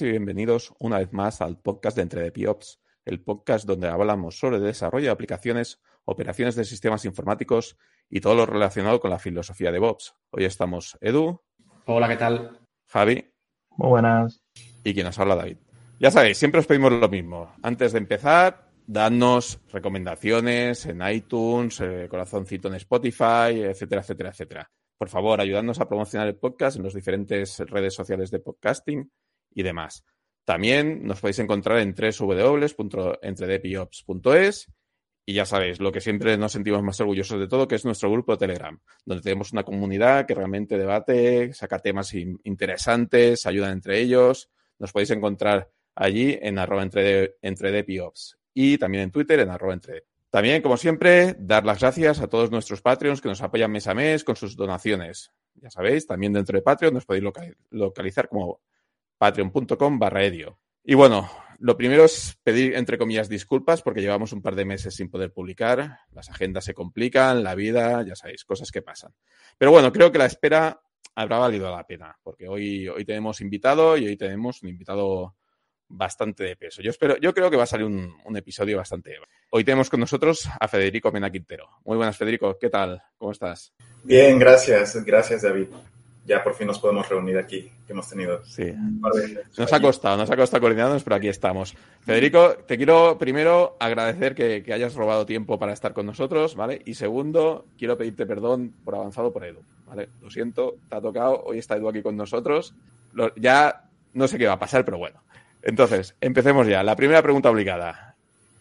Bienvenidas y bienvenidos una vez más al podcast de Entre Piops, el podcast donde hablamos sobre desarrollo de aplicaciones, operaciones de sistemas informáticos y todo lo relacionado con la filosofía de DevOps. Hoy estamos Edu. Hola, ¿qué tal? Javi. Muy buenas. Y quien nos habla David. Ya sabéis, siempre os pedimos lo mismo. Antes de empezar, dadnos recomendaciones en iTunes, eh, corazoncito en Spotify, etcétera, etcétera, etcétera. Por favor, ayudadnos a promocionar el podcast en las diferentes redes sociales de podcasting y demás. También nos podéis encontrar en www.entredepiops.es y ya sabéis, lo que siempre nos sentimos más orgullosos de todo, que es nuestro grupo de Telegram, donde tenemos una comunidad que realmente debate, saca temas interesantes, ayudan entre ellos. Nos podéis encontrar allí en arroba entre, entredepiops y también en Twitter en arroba entre. También, como siempre, dar las gracias a todos nuestros Patreons que nos apoyan mes a mes con sus donaciones. Ya sabéis, también dentro de Patreon nos podéis localizar como patreon.com barra edio. Y bueno, lo primero es pedir, entre comillas, disculpas porque llevamos un par de meses sin poder publicar, las agendas se complican, la vida, ya sabéis, cosas que pasan. Pero bueno, creo que la espera habrá valido la pena, porque hoy, hoy tenemos invitado y hoy tenemos un invitado bastante de peso. Yo espero, yo creo que va a salir un, un episodio bastante. Hoy tenemos con nosotros a Federico Mena Quintero. Muy buenas, Federico. ¿Qué tal? ¿Cómo estás? Bien, gracias. Gracias, David ya por fin nos podemos reunir aquí, que hemos tenido. Sí. Nos ha costado, nos ha costado coordinarnos, pero aquí estamos. Federico, te quiero primero agradecer que, hayas robado tiempo para estar con nosotros, ¿vale? Y segundo, quiero pedirte perdón por avanzado por Edu, ¿vale? Lo siento, te ha tocado, hoy está Edu aquí con nosotros. ya no sé qué va a pasar, pero bueno. Entonces, empecemos ya. La primera pregunta obligada.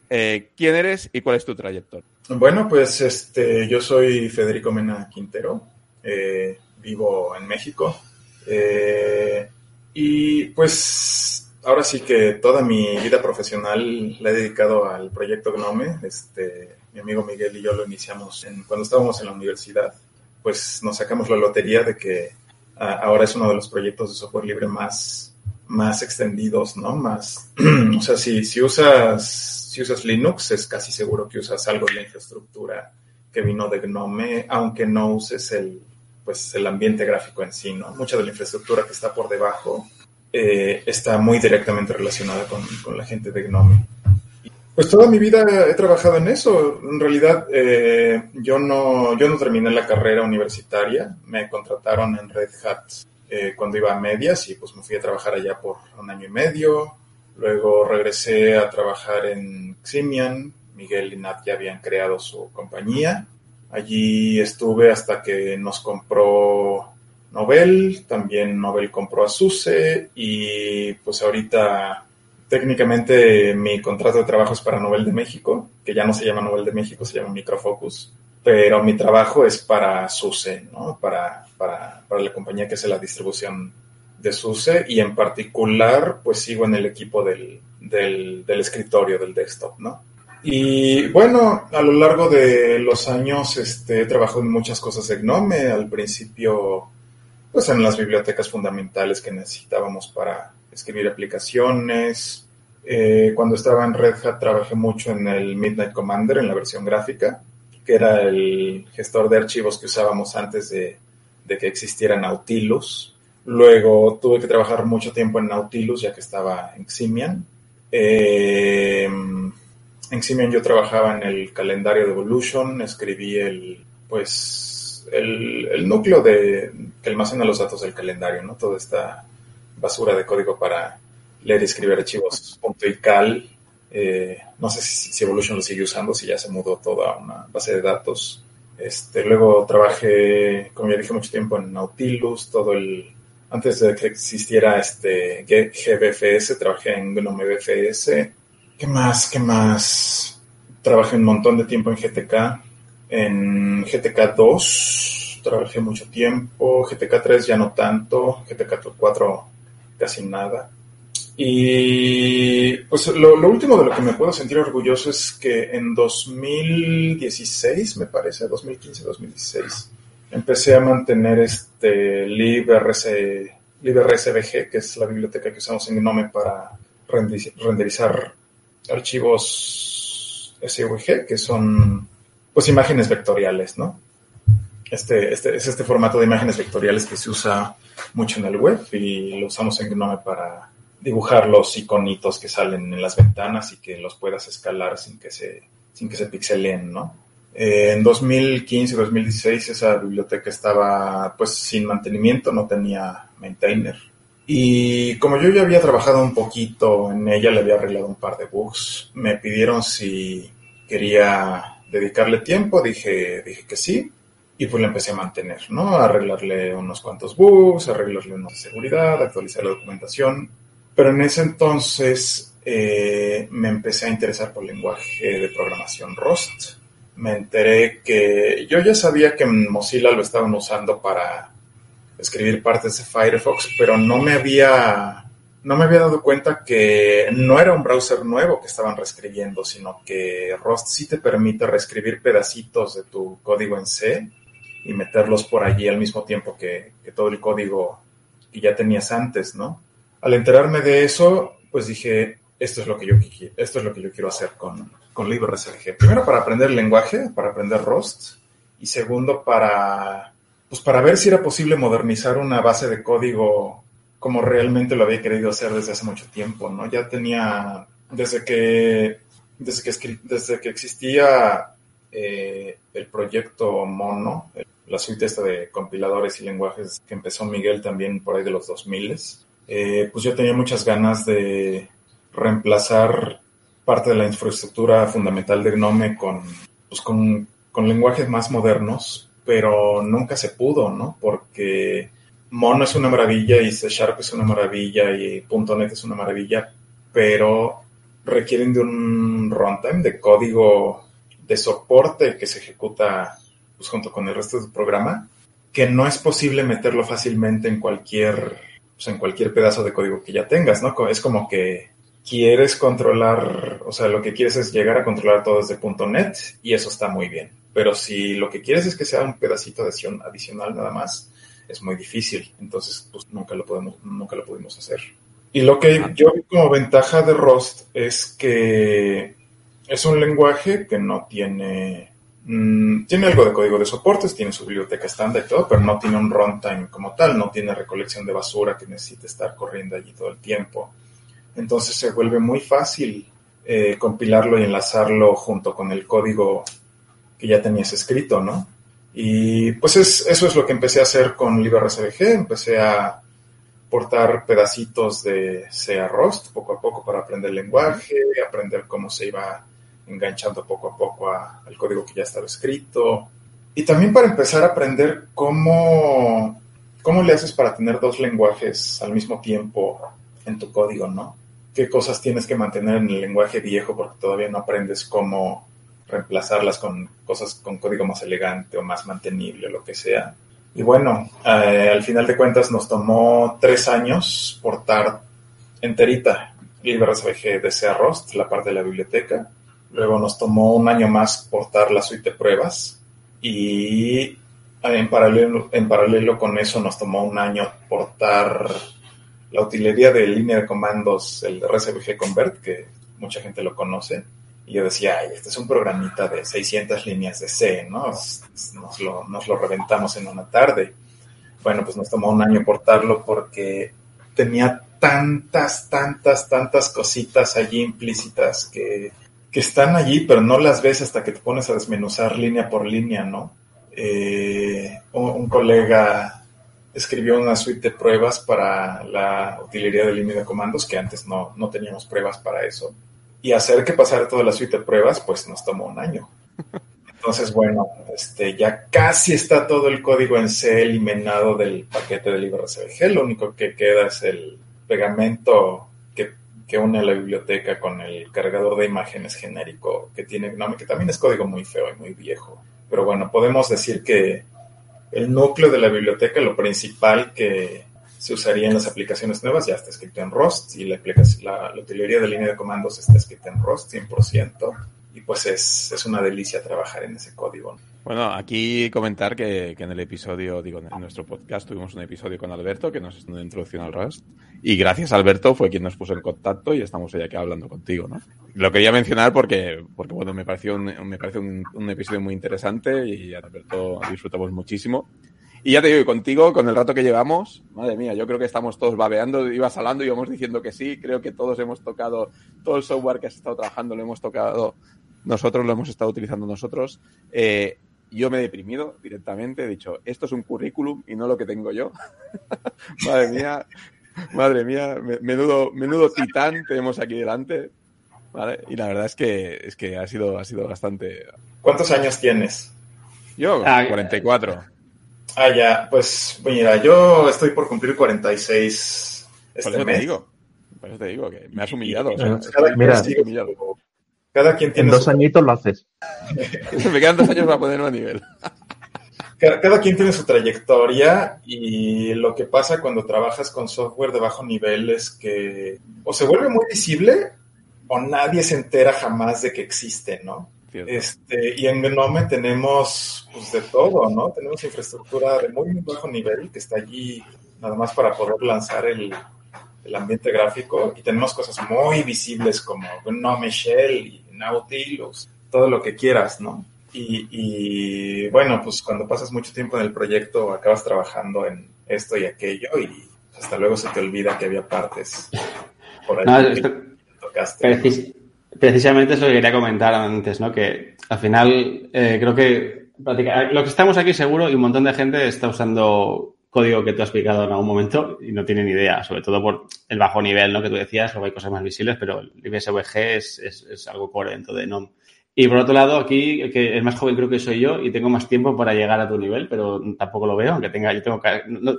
Eh, ¿Quién eres y cuál es tu trayectoria? Bueno, pues este, yo soy Federico Mena Quintero. Eh, vivo en México. Eh, y pues ahora sí que toda mi vida profesional la he dedicado al proyecto Gnome. Este, mi amigo Miguel y yo lo iniciamos cuando estábamos en la universidad. Pues nos sacamos la lotería de que ahora es uno de los proyectos de software libre más, más extendidos, ¿no? Más, o sea, si, si, usas, si usas Linux, es casi seguro que usas algo de la infraestructura que vino de Gnome, aunque no uses el, pues el ambiente gráfico en sí, ¿no? Mucha de la infraestructura que está por debajo eh, está muy directamente relacionada con, la gente de Gnome. Pues toda mi vida he trabajado en eso. En realidad, eh, yo, no, yo no terminé la carrera universitaria. Me contrataron en Red Hat eh, cuando iba a medias y pues me fui a trabajar allá por un año y medio. Luego regresé a trabajar en Ximian. Miguel y Nat ya habían creado su compañía. Allí estuve hasta que nos compró Nobel, también Nobel compró a SUSE y pues ahorita técnicamente mi contrato de trabajo es para Nobel de México, que ya no se llama Nobel de México, se llama Microfocus, pero mi trabajo es para SUSE, ¿no? Para, para, para la compañía que hace la distribución de SUSE y en particular pues sigo en el equipo del, del, del escritorio, del desktop, ¿no? Y bueno, a lo largo de los años este, he trabajado en muchas cosas de Gnome. Al principio, pues en las bibliotecas fundamentales que necesitábamos para escribir aplicaciones. Eh, cuando estaba en Red Hat trabajé mucho en el Midnight Commander, en la versión gráfica, que era el gestor de archivos que usábamos antes de, de que existiera Nautilus. Luego tuve que trabajar mucho tiempo en Nautilus, ya que estaba en Ximian. Eh, en Simian yo trabajaba en el calendario de Evolution, escribí el, pues, el, núcleo de, que almacena los datos del calendario, ¿no? Toda esta basura de código para leer y escribir archivos y cal. Eh, no sé si, Evolution lo sigue usando, si ya se mudó toda una base de datos. Este, luego trabajé, como ya dije, mucho tiempo en Nautilus, todo el, antes de que existiera este GBFS, trabajé en GNOME BFS, ¿Qué más? ¿Qué más? Trabajé un montón de tiempo en GTK. En GTK 2 trabajé mucho tiempo. GTK 3 ya no tanto. GTK 4 casi nada. Y pues lo, último de lo que me puedo sentir orgulloso es que en 2016, me parece, 2015-2016, empecé a mantener este libRC, libRSVG, que es la biblioteca que usamos en Gnome para renderizar archivos SVG, que son pues imágenes vectoriales, ¿no? Este, este, es este formato de imágenes vectoriales que se usa mucho en el web y lo usamos en Gnome para dibujar los iconitos que salen en las ventanas y que los puedas escalar sin que se, sin que se pixelen, ¿no? Eh, en 2015 2016 esa biblioteca estaba pues sin mantenimiento, no tenía maintainer. Y como yo ya había trabajado un poquito en ella, le había arreglado un par de bugs, me pidieron si quería dedicarle tiempo, dije, dije que sí, y pues la empecé a mantener, ¿no? A arreglarle unos cuantos bugs, arreglarle una seguridad, actualizar la documentación. Pero en ese entonces eh, me empecé a interesar por lenguaje de programación Rust. Me enteré que yo ya sabía que Mozilla lo estaban usando para escribir partes de Firefox, pero no me había no me había dado cuenta que no era un browser nuevo que estaban reescribiendo, sino que Rust sí te permite reescribir pedacitos de tu código en C y meterlos por allí al mismo tiempo que, todo el código que ya tenías antes, ¿no? Al enterarme de eso, pues dije, esto es lo que yo, esto es lo que yo quiero hacer con, con. Primero para aprender el lenguaje, para aprender Rust, y segundo para, pues para ver si era posible modernizar una base de código como realmente lo había querido hacer desde hace mucho tiempo, ¿no? Ya tenía, desde que, desde que, desde que existía eh, el proyecto Mono, la suite esta de compiladores y lenguajes que empezó Miguel también por ahí de los 2000, eh, pues yo tenía muchas ganas de reemplazar parte de la infraestructura fundamental de Gnome con, pues con, con lenguajes más modernos, pero nunca se pudo, ¿no? Porque Mono es una maravilla y C Sharp es una maravilla y .NET es una maravilla, pero requieren de un runtime de código de soporte que se ejecuta pues, junto con el resto del programa, que no es posible meterlo fácilmente en cualquier, pues, en cualquier pedazo de código que ya tengas, ¿no? Es como que quieres controlar, o sea, lo que quieres es llegar a controlar todo desde .NET y eso está muy bien. Pero si lo que quieres es que sea un pedacito adicional nada más, es muy difícil. Entonces, pues nunca lo podemos, nunca lo pudimos hacer. Y lo que yo vi como ventaja de Rust es que es un lenguaje que no tiene mm, tiene algo de código de soportes, tiene su biblioteca estándar y todo, pero no tiene un runtime como tal, no tiene recolección de basura que necesite estar corriendo allí todo el tiempo. Entonces se vuelve muy fácil eh, compilarlo y enlazarlo junto con el código que ya tenías escrito, ¿no? Y pues eso es lo que empecé a hacer con LibreSVG, empecé a portar pedacitos de C a Rust poco a poco para aprender el lenguaje, aprender cómo se iba enganchando poco a poco al código que ya estaba escrito. Y también para empezar a aprender cómo, cómo le haces para tener dos lenguajes al mismo tiempo en tu código, ¿no? ¿Qué cosas tienes que mantener en el lenguaje viejo porque todavía no aprendes cómo reemplazarlas con cosas con código más elegante o más mantenible o lo que sea. Y bueno, eh, al final de cuentas nos tomó tres años portar enterita LibreSVG de C Rust, la parte de la biblioteca. Luego nos tomó un año más portar la suite de pruebas y en paralelo, en paralelo con eso nos tomó un año portar la utilería de línea de comandos, el RSVG Convert, que mucha gente lo conoce y yo decía, ay, este es un programita de 600 líneas de C, ¿no? Nos lo, nos lo reventamos en una tarde. Bueno, pues nos tomó un año portarlo porque tenía tantas, tantas, tantas cositas allí implícitas que, que están allí, pero no las ves hasta que te pones a desmenuzar línea por línea, ¿no? Eh, un, colega escribió una suite de pruebas para la utilería de línea de comandos, que antes no, no teníamos pruebas para eso y hacer que pasara toda la suite de pruebas, pues nos tomó un año. Entonces, bueno, este, ya casi está todo el código en C eliminado del paquete de LibreSVG. Lo único que queda es el pegamento que, que une la biblioteca con el cargador de imágenes genérico que tiene Gnome, que también es código muy feo y muy viejo. Pero bueno, podemos decir que el núcleo de la biblioteca, lo principal que, se usaría en las aplicaciones nuevas, ya está escrito en Rust y la, la, utilería de línea de comandos está escrita en Rust 100% y pues es, es una delicia trabajar en ese código. Bueno, aquí comentar que, en el episodio, digo, en nuestro podcast tuvimos un episodio con Alberto que nos hizo una introducción al Rust. Y gracias Alberto fue quien nos puso en contacto y estamos hoy aquí hablando contigo, ¿no? Lo quería mencionar porque, porque bueno, me pareció un, me parece un, episodio muy interesante y Alberto disfrutamos muchísimo. Y ya te digo, contigo, con el rato que llevamos, madre mía, yo creo que estamos todos babeando, ibas hablando y íbamos diciendo que sí, creo que todos hemos tocado, todo el software que has estado trabajando lo hemos tocado nosotros, lo hemos estado utilizando nosotros. Eh, yo me he deprimido directamente, he dicho, esto es un currículum y no lo que tengo yo. madre mía, madre mía, menudo, menudo titán tenemos aquí delante. ¿vale? Y la verdad es que, es que ha, sido, ha sido bastante... ¿Cuántos años tienes? Yo, 44. Ah, ya, pues mira, yo estoy por cumplir 46 este por eso te digo, por eso te digo, que me has humillado. mira, cada quien tiene en dos añitos lo haces. me quedan dos años para ponerlo a nivel. Cada, quien tiene su trayectoria y lo que pasa cuando trabajas con software de bajo nivel es que o se vuelve muy visible o nadie se entera jamás de que existe, ¿no? Este, y en Gnome tenemos pues, de todo, ¿no? Tenemos infraestructura de muy, bajo nivel que está allí nada más para poder lanzar el, el ambiente gráfico y tenemos cosas muy visibles como Gnome Shell y Nautilus, todo lo que quieras, ¿no? Y, y, bueno, pues cuando pasas mucho tiempo en el proyecto acabas trabajando en esto y aquello y hasta luego se te olvida que había partes por ahí que tocaste precisamente eso que quería comentar antes, ¿no? Que al final eh, creo que lo que estamos aquí seguro y un montón de gente está usando código que tú has explicado en algún momento y no tiene ni idea, sobre todo por el bajo nivel, ¿no? Que tú decías, luego hay cosas más visibles, pero el IBSVG es, es, es algo core dentro de NOM. Y por otro lado, aquí, que el más joven creo que soy yo y tengo más tiempo para llegar a tu nivel, pero tampoco lo veo, aunque tenga, yo tengo,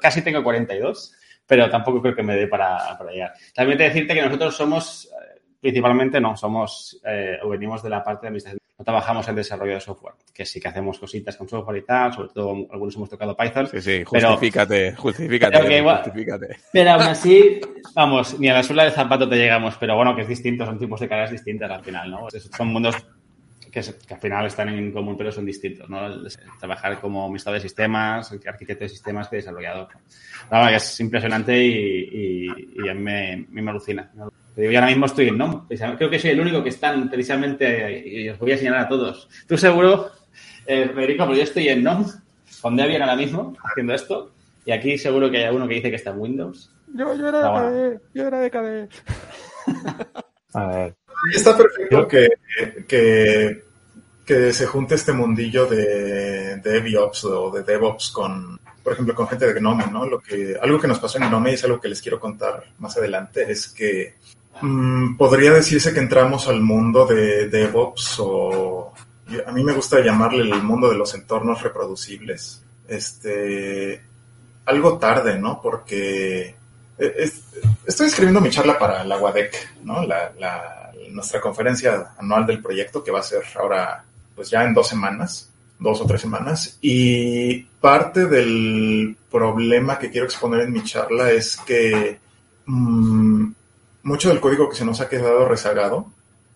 casi tengo 42, pero tampoco creo que me dé para, para llegar. También te decirte que nosotros somos principalmente no, somos eh, o venimos de la parte de administración. No trabajamos en desarrollo de software, que sí que hacemos cositas con software y tal, sobre todo algunos hemos tocado Python. Sí, sí, justifícate, pero, justifícate, justifícate. Pero aún así, vamos, ni a la suela del zapato te llegamos, pero bueno, que es distinto, son tipos de cargas distintas al final, ¿no? Son mundos que, al final están en común, pero son distintos, ¿no? Trabajar como administrador de sistemas, arquitecto de sistemas que desarrollador. Nada, es impresionante y, y, a mí me, me alucina. Yo ahora mismo estoy en NOM. Creo que soy el único que están precisamente, y os voy a señalar a todos. Tú seguro, eh, Federico, pero yo estoy en NOM, con Debian ahora mismo, haciendo esto. Y aquí seguro que hay alguno que dice que está en Windows. Yo, yo era de KDE, yo era de KDE. a ver. Está perfecto que, que, que, se junte este mundillo de, de DevOps o de DevOps con, por ejemplo, con gente de Gnome, ¿no? Lo que, algo que nos pasó en Gnome y es algo que les quiero contar más adelante, es que podría decirse que entramos al mundo de DevOps o a mí me gusta llamarle el mundo de los entornos reproducibles. Este, algo tarde, ¿no? Porque e, estoy escribiendo mi charla para la WADEC, ¿no? La, nuestra conferencia anual del proyecto que va a ser ahora, pues ya en dos semanas, dos o tres semanas. Y parte del problema que quiero exponer en mi charla es que mm, mucho del código que se nos ha quedado rezagado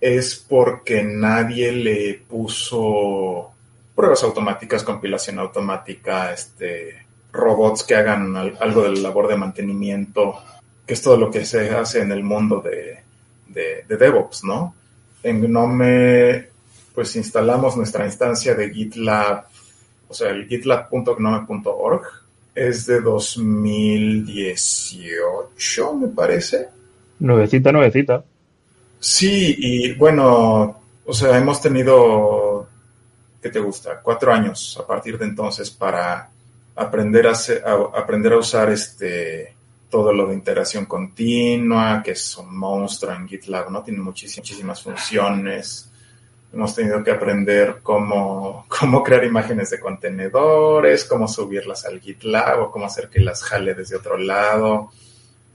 es porque nadie le puso pruebas automáticas, compilación automática, este, robots que hagan algo de la labor de mantenimiento, que es todo lo que se hace en el mundo de, de, DevOps, ¿no? En Gnome, pues instalamos nuestra instancia de GitLab, o sea, el gitlab.gnome.org, es de 2018, me parece Nuevecita, nuevecita. Sí, y bueno, o sea, hemos tenido, ¿qué te gusta? Cuatro años a partir de entonces para aprender a, aprender a usar este todo lo de integración continua, que es un monstruo en GitLab, ¿no? Tiene muchísimas, muchísimas funciones. Hemos tenido que aprender cómo, cómo crear imágenes de contenedores, cómo subirlas al GitLab o cómo hacer que las jale desde otro lado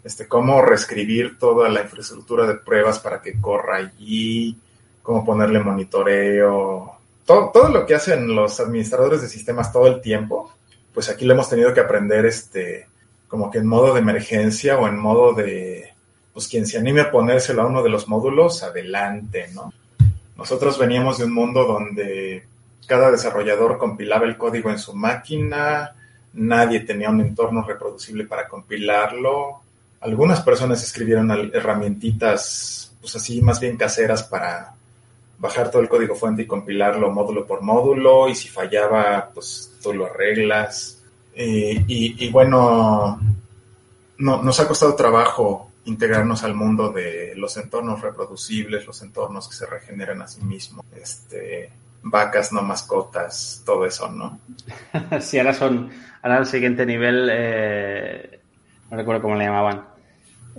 este, cómo reescribir toda la infraestructura de pruebas para que corra allí, cómo ponerle monitoreo, todo, todo lo que hacen los administradores de sistemas todo el tiempo, pues aquí lo hemos tenido que aprender este, como que en modo de emergencia o en modo de, pues quien se anime a ponérselo a uno de los módulos, adelante, ¿no? Nosotros veníamos de un mundo donde cada desarrollador compilaba el código en su máquina, nadie tenía un entorno reproducible para compilarlo. Algunas personas escribieron herramientitas, pues así, más bien caseras para bajar todo el código fuente y compilarlo módulo por módulo, y si fallaba, pues tú lo arreglas. Y, bueno, no, nos ha costado trabajo integrarnos al mundo de los entornos reproducibles, los entornos que se regeneran a sí mismos, este, vacas, no mascotas, todo eso, ¿no? sí, ahora son, ahora el siguiente nivel, eh, no recuerdo cómo le llamaban.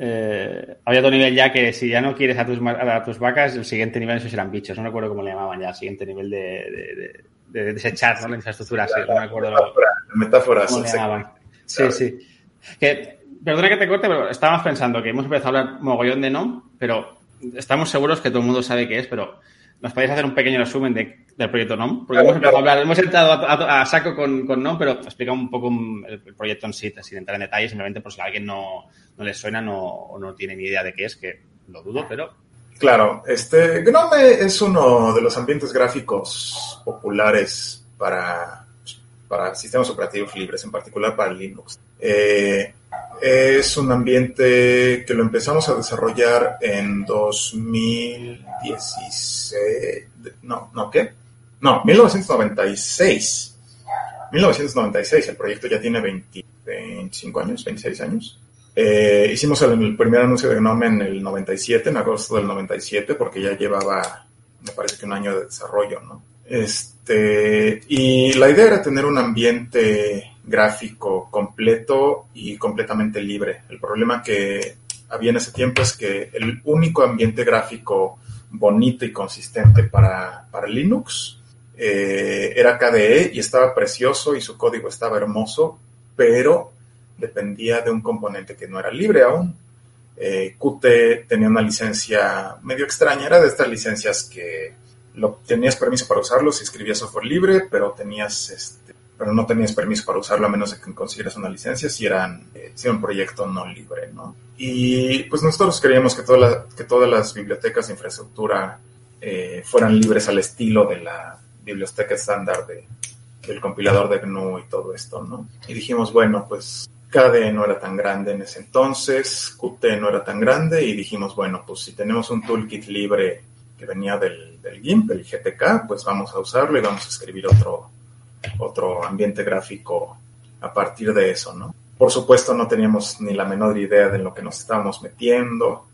Eh, había otro nivel ya que si ya no quieres a tus, a tus vacas, el siguiente nivel esos eran bichos, no recuerdo cómo le llamaban ya, el siguiente nivel de, de, desechar ¿no? la infraestructura, sí, no me acuerdo. Metáforas. ¿Cómo le llamaban? Sí, sí. Que, perdona que te corte, pero estábamos pensando que hemos empezado a hablar mogollón de no, pero estamos seguros que todo el mundo sabe qué es, pero ¿Nos podéis hacer un pequeño resumen del proyecto NOM? Porque hemos empezado a hablar, hemos entrado a, saco con, con, NOM, pero explica un poco el, proyecto en sí, sin entrar en detalles, simplemente por si a alguien no, no le suena no, o no tiene ni idea de qué es, que lo dudo, pero... Claro, este GNOME es uno de los ambientes gráficos populares para, para sistemas operativos libres, en particular para Linux. Eh, es un ambiente que lo empezamos a desarrollar en 2016. No, no, ¿qué? No, 1996. 1996, el proyecto ya tiene 25 años, 26 años. Eh, hicimos el, primer anuncio de Gnome en el 97, en agosto del 97, porque ya llevaba, me parece que un año de desarrollo, ¿no? Este, y la idea era tener un ambiente gráfico completo y completamente libre. El problema que había en ese tiempo es que el único ambiente gráfico bonito y consistente para, Linux eh, era KDE y estaba precioso y su código estaba hermoso, pero dependía de un componente que no era libre aún. Eh, Qt tenía una licencia medio extraña, era de estas licencias que lo, tenías permiso para usarlo si escribías software libre, pero tenías este, pero no tenías permiso para usarlo a menos de que consiguieras una licencia si, eran, eh, si era un proyecto no libre, ¿no? Y pues nosotros queríamos que, que todas las bibliotecas de infraestructura eh, fueran libres al estilo de la biblioteca estándar de, del compilador de GNU y todo esto, ¿no? Y dijimos, bueno, pues KDE no era tan grande en ese entonces, Qt no era tan grande y dijimos, bueno, pues si tenemos un toolkit libre que venía del, del GIMP, el GTK, pues vamos a usarlo y vamos a escribir otro, otro ambiente gráfico a partir de eso, ¿no? Por supuesto no teníamos ni la menor idea de lo que nos estábamos metiendo.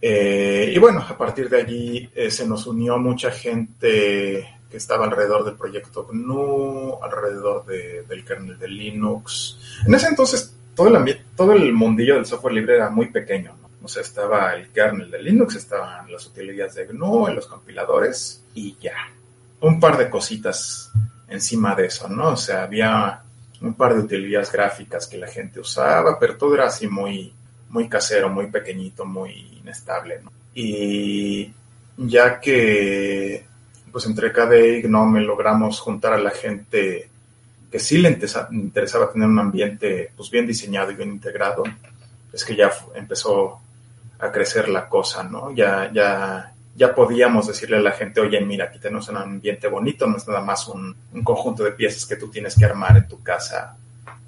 Eh, y bueno, a partir de allí eh, se nos unió mucha gente que estaba alrededor del proyecto GNU, alrededor del kernel de Linux. En ese entonces todo el, todo el mundillo del software libre era muy pequeño. O sea, estaba el kernel de Linux, estaban las utilidades de GNU, los compiladores y ya. Un par de cositas encima de eso, ¿no? O sea, había un par de utilidades gráficas que la gente usaba, pero todo era así muy, muy casero, muy pequeñito, muy inestable, ¿no? Y ya que, pues entre KDE y GNOME logramos juntar a la gente que sí le interesaba tener un ambiente pues bien diseñado y bien integrado, es que ya empezó a crecer la cosa, ¿no? Ya, ya, ya podíamos decirle a la gente, oye, mira, aquí tenemos un ambiente bonito, no es nada más un, conjunto de piezas que tú tienes que armar en tu casa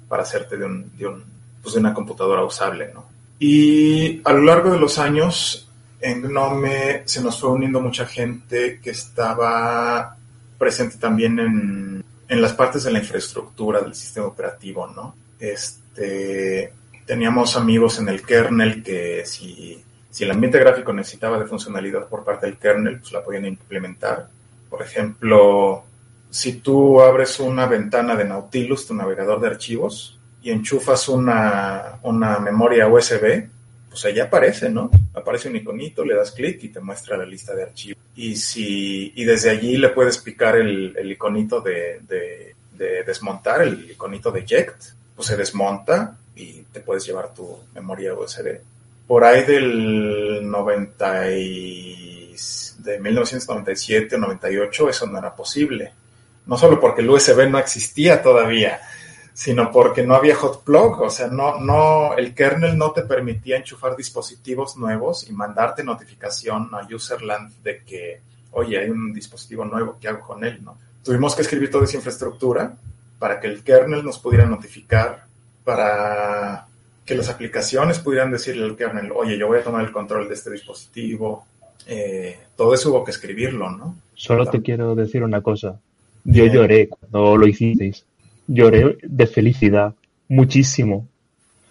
para hacerte de, un, de, un, pues de una computadora usable, ¿no? Y a lo largo de los años, en Gnome se nos fue uniendo mucha gente que estaba presente también en, en las partes de la infraestructura del sistema operativo, ¿no? Este, teníamos amigos en el kernel que si si el ambiente gráfico necesitaba de funcionalidad por parte del kernel, pues la podían implementar. Por ejemplo, si tú abres una ventana de Nautilus, tu navegador de archivos, y enchufas una, memoria USB, pues ahí aparece, ¿no? Aparece un iconito, le das clic y te muestra la lista de archivos. Y si y desde allí le puedes picar el, iconito de, de, desmontar, el iconito de eject, pues se desmonta y te puedes llevar tu memoria USB por ahí del 90 y, de 1997 o 98 eso no era posible. No solo porque el USB no existía todavía, sino porque no había hot plug, o sea, no, no, el kernel no te permitía enchufar dispositivos nuevos y mandarte notificación a userland de que, oye, hay un dispositivo nuevo, ¿qué hago con él? ¿no? Tuvimos que escribir toda esa infraestructura para que el kernel nos pudiera notificar, para que las aplicaciones pudieran decirle al kernel, oye, yo voy a tomar el control de este dispositivo. Eh, todo eso hubo que escribirlo, ¿no? Solo te quiero decir una cosa. Yo lloré cuando lo hicisteis. Lloré de felicidad, muchísimo.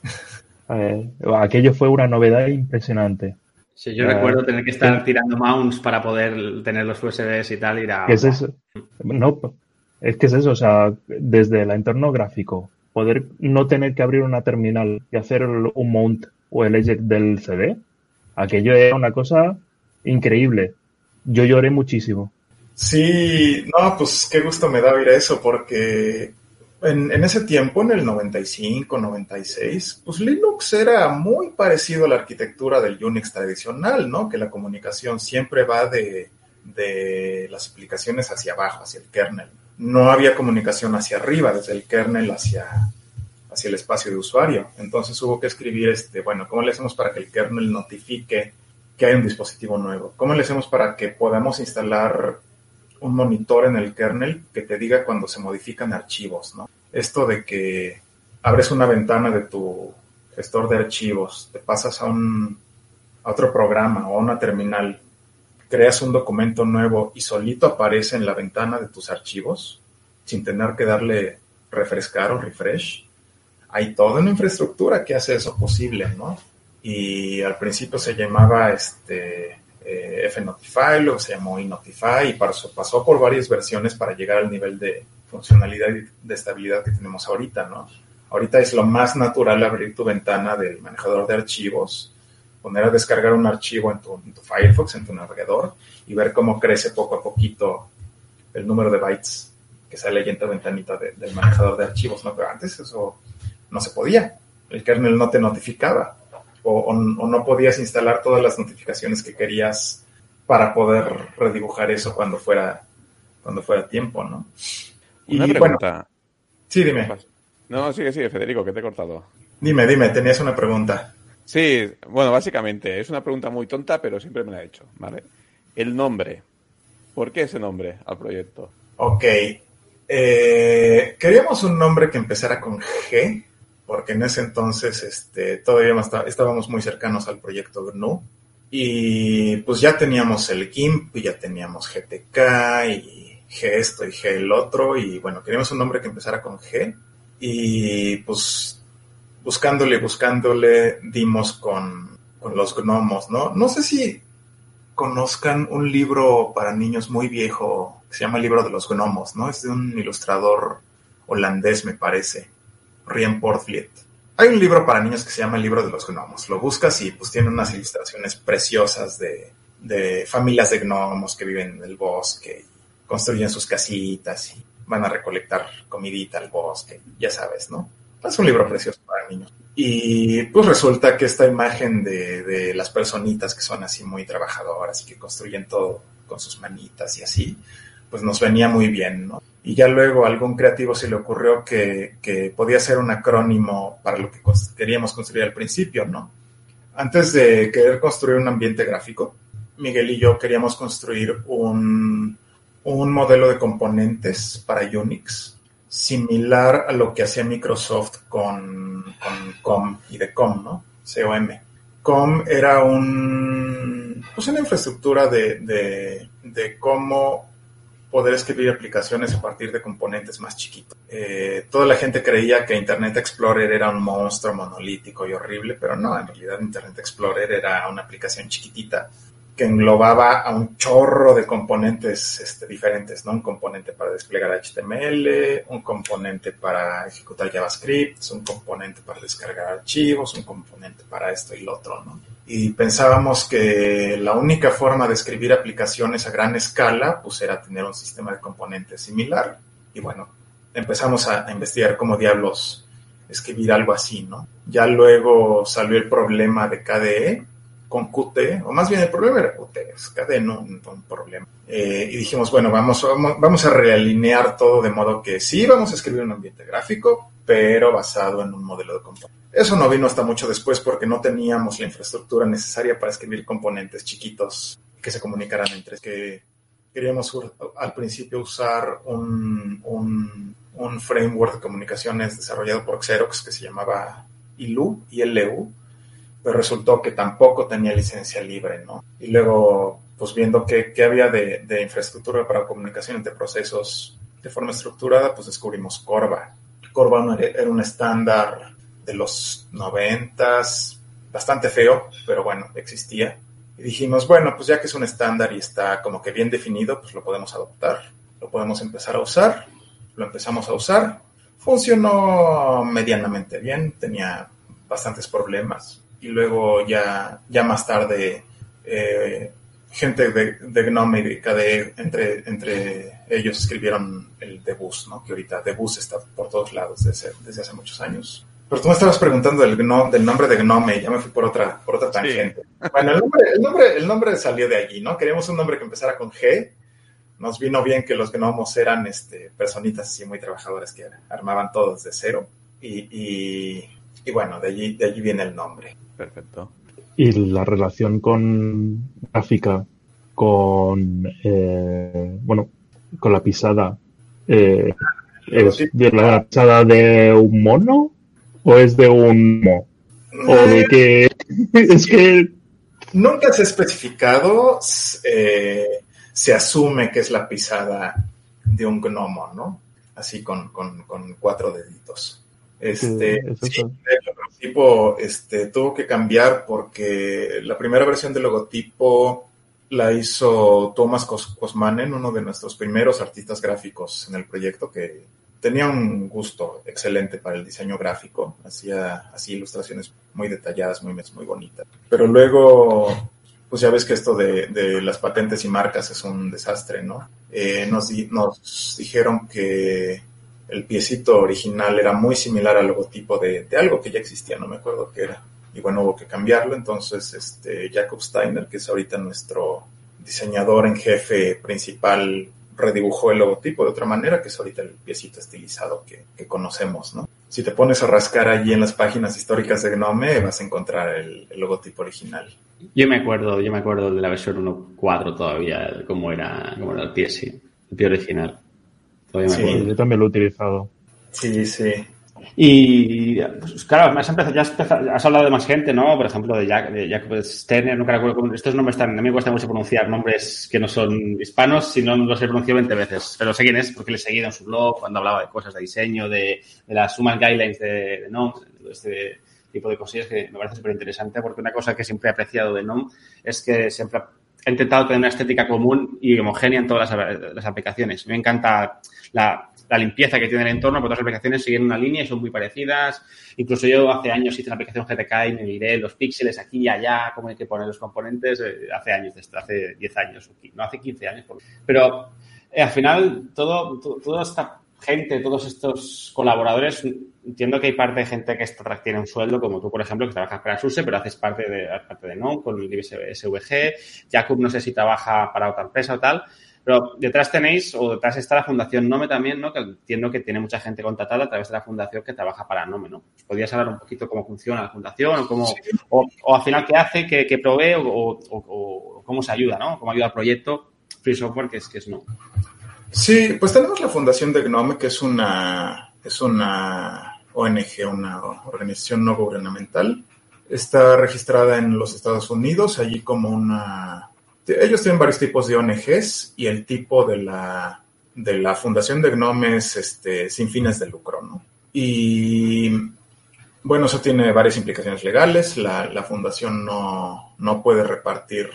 Eh, aquello fue una novedad impresionante. Sí, yo Ah, recuerdo tener que estar sí. tirando mounts para poder tener los USBs y tal. Ir a... ¿Qué es eso? No, es que es eso, o sea, desde el entorno gráfico, poder no tener que abrir una terminal y hacer un mount o el eject del CD, aquello era una cosa increíble. Yo lloré muchísimo. Sí, no, pues qué gusto me da oír eso, porque en, en ese tiempo, en el 95, 96, pues Linux era muy parecido a la arquitectura del Unix tradicional, ¿no? Que la comunicación siempre va de, de las aplicaciones hacia abajo, hacia el kernel. No había comunicación hacia arriba, desde el kernel hacia, hacia el espacio de usuario. Entonces hubo que escribir, este, bueno, ¿cómo le hacemos para que el kernel notifique que hay un dispositivo nuevo? ¿Cómo le hacemos para que podamos instalar un monitor en el kernel que te diga cuando se modifican archivos, ¿no? Esto de que abres una ventana de tu gestor de archivos, te pasas a un a otro programa o a una terminal, creas un documento nuevo y solito aparece en la ventana de tus archivos sin tener que darle refrescar o refresh. Hay toda una infraestructura que hace eso posible, ¿no? Y al principio se llamaba este eh, fnotify, luego se llamó inotify y pasó, pasó por varias versiones para llegar al nivel de funcionalidad y de estabilidad que tenemos ahorita, ¿no? Ahorita es lo más natural abrir tu ventana del manejador de archivos, poner a descargar un archivo en tu, en tu Firefox, en tu navegador, y ver cómo crece poco a poquito el número de bytes que sale ahí en tu ventanita de- del manejador de archivos, ¿no? Pero antes eso no se podía. El kernel no te notificaba o, o- o no podías instalar todas las notificaciones que querías para poder redibujar eso cuando fuera, cuando fuera tiempo, ¿no? Una Y bueno, pregunta. sí, dime, No, sigue, sigue, Federico, que te he cortado. dime, dime, tenías una pregunta. Sí, bueno, básicamente es una pregunta muy tonta, pero siempre me la he hecho, ¿vale? El nombre. ¿Por qué ese nombre al proyecto? Ok. Eh, queríamos un nombre que empezara con G, porque en ese entonces este, todavía estábamos muy cercanos al proyecto GNU. Y pues ya teníamos el GIMP, ya teníamos GTK y G esto y G el otro. Y bueno, queríamos un nombre que empezara con G. Y pues buscándole, buscándole, dimos con, con los gnomos, ¿no? No sé si conozcan un libro para niños muy viejo que se llama El libro de los gnomos, ¿no? Es de un ilustrador holandés, me parece, Rian Portvliet. Hay un libro para niños que se llama El libro de los gnomos. Lo buscas y pues tiene unas ilustraciones preciosas de, de familias de gnomos que viven en el bosque y construyen sus casitas y van a recolectar comidita al bosque, ya sabes, ¿no? Es un libro precioso para niños. Y pues resulta que esta imagen de, de las personitas que son así muy trabajadoras y que construyen todo con sus manitas y así, pues nos venía muy bien, ¿no? Y ya luego a algún creativo se le ocurrió que, que podía ser un acrónimo para lo que queríamos construir al principio, ¿no? Antes de querer construir un ambiente gráfico, Miguel y yo queríamos construir un, un modelo de componentes para Unix similar a lo que hacía Microsoft con, con COM y de COM, ¿no? COM. COM era un, pues una infraestructura de, de, de cómo poder escribir aplicaciones a partir de componentes más chiquitos. Eh, toda la gente creía que Internet Explorer era un monstruo monolítico y horrible, pero no, en realidad Internet Explorer era una aplicación chiquitita que englobaba a un chorro de componentes este, diferentes, ¿no? Un componente para desplegar HTML, un componente para ejecutar JavaScript, un componente para descargar archivos, un componente para esto y lo otro, ¿no? Y pensábamos que la única forma de escribir aplicaciones a gran escala, pues era tener un sistema de componentes similar. Y bueno, empezamos a, a investigar cómo diablos escribir algo así, ¿no? Ya luego salió el problema de KDE, con Qt, o más bien el problema era Qt, no, no un problema. Eh, y dijimos, bueno, vamos, vamos, vamos a realinear todo de modo que sí vamos a escribir un ambiente gráfico, pero basado en un modelo de componentes. Eso no vino hasta mucho después porque no teníamos la infraestructura necesaria para escribir componentes chiquitos que se comunicaran entre que queríamos al principio usar un, un, un, framework de comunicaciones desarrollado por Xerox que se llamaba ILU, ILU, pero resultó que tampoco tenía licencia libre, ¿no? Y luego, pues viendo qué, qué había de, de, infraestructura para comunicación entre procesos de forma estructurada, pues descubrimos Corva. Corva era un estándar de los noventas, bastante feo, pero bueno, existía y dijimos, bueno, pues ya que es un estándar y está como que bien definido, pues lo podemos adoptar, lo podemos empezar a usar, lo empezamos a usar, funcionó medianamente bien, tenía bastantes problemas y luego ya, ya más tarde eh, gente de, de Gnome y de KDE, entre, entre ellos escribieron el Debus, ¿no? que ahorita Debus está por todos lados desde, desde hace muchos años. Pero tú me estabas preguntando del, del nombre de Gnome ya me fui por otra, por otra tangente. Bueno, el nombre, el, nombre, el nombre salió de allí, ¿no? Queríamos un nombre que empezara con G. Nos vino bien que los gnomos eran este, personitas así muy trabajadoras que armaban todo desde cero. Y, y, y bueno, de allí, de allí viene el nombre. Perfecto. Y la relación con gráfica, con, eh, bueno, con la pisada, eh, ¿es de la pisada de un mono? o es de un mo? O de que es que nunca se ha especificado, eh, se asume que es la pisada de un gnomo, ¿no? Así con, con, con cuatro deditos. Este, sí, el logotipo este, tuvo que cambiar porque la primera versión del logotipo la hizo Thomas Kosmanen, uno de nuestros primeros artistas gráficos en el proyecto, que tenía un gusto excelente para el diseño gráfico, hacía así ilustraciones muy detalladas, muy, muy bonitas. Pero luego, pues ya ves que esto de, de las patentes y marcas es un desastre, ¿no? Eh, nos, nos dijeron que el piecito original era muy similar al logotipo de, de, algo que ya existía, no me acuerdo qué era. Y bueno, hubo que cambiarlo, entonces este, Jacob Steiner, que es ahorita nuestro diseñador en jefe principal redibujó el logotipo de otra manera, que es ahorita el piecito estilizado que, que, conocemos, ¿no? Si te pones a rascar allí en las páginas históricas de Gnome, vas a encontrar el, logotipo original. Yo me acuerdo, yo me acuerdo de la versión 1.4 todavía, cómo era, cómo era el pie original. Todavía me sí, yo también lo he utilizado. Sí, sí. Y pues, claro, has, empezado, ya has, empezado, has, hablado de más gente, ¿no? Por ejemplo, de, Jack, de Jacob Sterner, nunca recuerdo. Estos nombres están, a mí me cuesta mucho pronunciar nombres que no son hispanos, si no los he pronunciado 20 veces. Pero sé quién es porque le he seguido en su blog cuando hablaba de cosas de diseño, de, de las Human Guidelines de, de NOM, este tipo de cosillas que me parece súper interesante porque una cosa que siempre he apreciado de NOM es que siempre ha intentado tener una estética común y homogénea en todas las, las aplicaciones. Me encanta la, limpieza que tiene el entorno, porque todas las aplicaciones siguen una línea y son muy parecidas. Incluso yo hace años hice una aplicación GTK y me miré los píxeles aquí y allá, cómo hay que poner los componentes, eh, hace años hace 10 años, no hace 15 años. Pero eh, al final, todo, todo, esta gente, todos estos colaboradores, entiendo que hay parte de gente que esto tiene un sueldo, como tú, por ejemplo, que trabajas para SUSE, pero haces parte de, parte de NOM, con el SVG. Jacob no sé si trabaja para otra empresa o tal, pero detrás tenéis, o detrás está la Fundación Nome también, ¿no? Que entiendo que tiene mucha gente contratada a través de la fundación que trabaja para Nome, ¿no? ¿Podrías hablar un poquito cómo funciona la fundación o cómo, sí. o, o, al final qué hace, qué, qué provee o, cómo se ayuda, ¿no? Cómo ayuda al proyecto Free Software, que es, que es no. Sí, pues tenemos la Fundación de Gnome, que es una, es una ONG, una organización no gubernamental. Está registrada en los Estados Unidos, allí como una ellos tienen varios tipos de ONGs y el tipo de la, de la fundación de Gnome es este, sin fines de lucro, ¿no? Y bueno, eso tiene varias implicaciones legales. La, la fundación no, no, puede repartir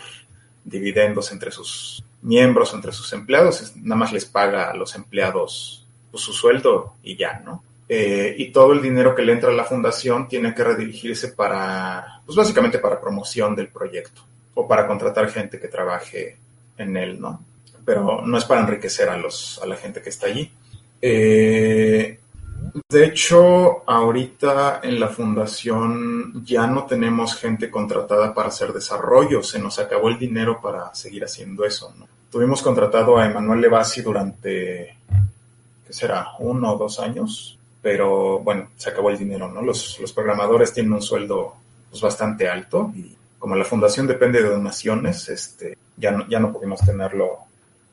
dividendos entre sus miembros, entre sus empleados, nada más les paga a los empleados pues, su sueldo y ya, ¿no? Eh, y todo el dinero que le entra a la fundación tiene que redirigirse para, pues básicamente para promoción del proyecto o para contratar gente que trabaje en él, ¿no? Pero no es para enriquecer a, los, a la gente que está allí. Eh, de hecho, ahorita en la fundación ya no tenemos gente contratada para hacer desarrollo, se nos acabó el dinero para seguir haciendo eso, ¿no? Tuvimos contratado a Emanuel Levasi durante, ¿qué será? Uno o dos años, pero bueno, se acabó el dinero, ¿no? Los, los programadores tienen un sueldo pues, bastante alto y como la fundación depende de donaciones, este, ya no, ya no pudimos tenerlo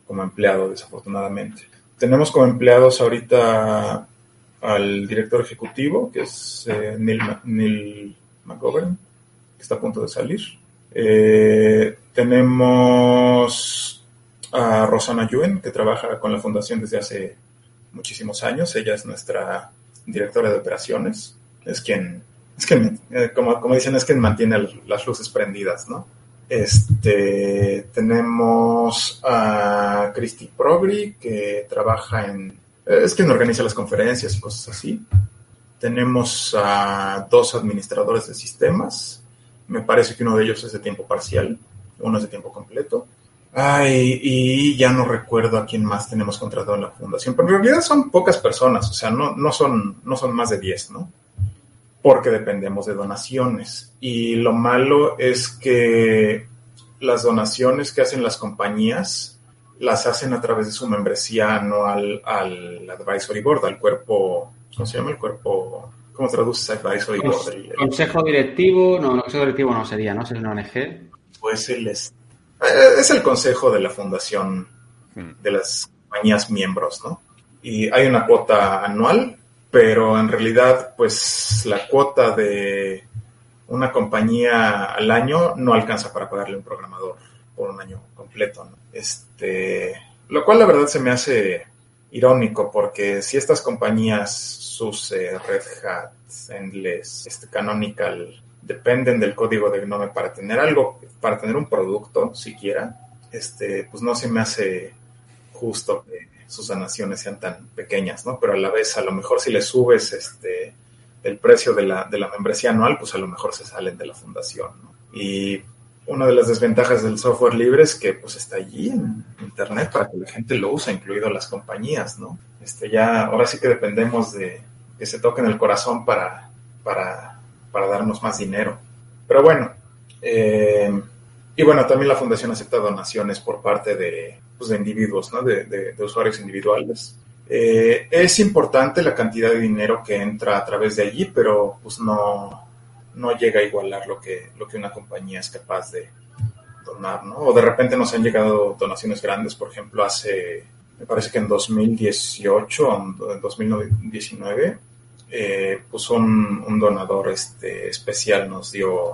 como empleado, desafortunadamente. Tenemos como empleados ahorita al director ejecutivo, que es eh, Neil, Neil, McGovern, que está a punto de salir. Eh, tenemos a Rosana Yuen, que trabaja con la fundación desde hace muchísimos años. Ella es nuestra directora de operaciones. Es quien, es quien eh, como, como dicen, es quien mantiene las luces prendidas, ¿no? Este, tenemos a Christy Progri, que trabaja en, es quien organiza las conferencias y cosas así. Tenemos a dos administradores de sistemas. Me parece que uno de ellos es de tiempo parcial, uno es de tiempo completo. Ay, y ya no recuerdo a quién más tenemos contratado en la fundación, pero en realidad son pocas personas, o sea, no, no, son, no son más de 10, ¿no? Porque dependemos de donaciones. Y lo malo es que las donaciones que hacen las compañías las hacen a través de su membresía anual al Advisory Board, al cuerpo, ¿cómo se llama? El cuerpo, ¿cómo traduces Advisory Board? El, consejo directivo, no, el consejo directivo no sería, ¿no? Sería una ONG. Pues el, es, es el consejo de la fundación hmm. de las compañías miembros, ¿no? Y hay una cuota anual, pero en realidad, pues la cuota de una compañía al año no alcanza para pagarle un programador por un año completo, ¿no? Este, lo cual la verdad se me hace irónico porque si estas compañías, SUSE, Red Hat, Endless, este, Canonical, dependen del código de Gnome para tener algo, para tener un producto siquiera, este, pues no se me hace justo que sus donaciones sean tan pequeñas, ¿no? Pero a la vez, a lo mejor si le subes este, el precio de la, de la membresía anual, pues a lo mejor se salen de la fundación, ¿no? Y una de las desventajas del software libre es que pues está allí en internet para que la gente lo use, incluido las compañías, ¿no? Este ya, ahora sí que dependemos de que se toquen el corazón para, para para darnos más dinero. Pero bueno, eh, y bueno, también la fundación acepta donaciones por parte de, pues, de individuos, ¿no? de, de, usuarios individuales. Eh, es importante la cantidad de dinero que entra a través de allí, pero pues no, no llega a igualar lo que, lo que una compañía es capaz de donar, ¿no? O de repente nos han llegado donaciones grandes, por ejemplo, hace, me parece que en 2018 o en 2019, eh, pues un, donador este, especial nos dio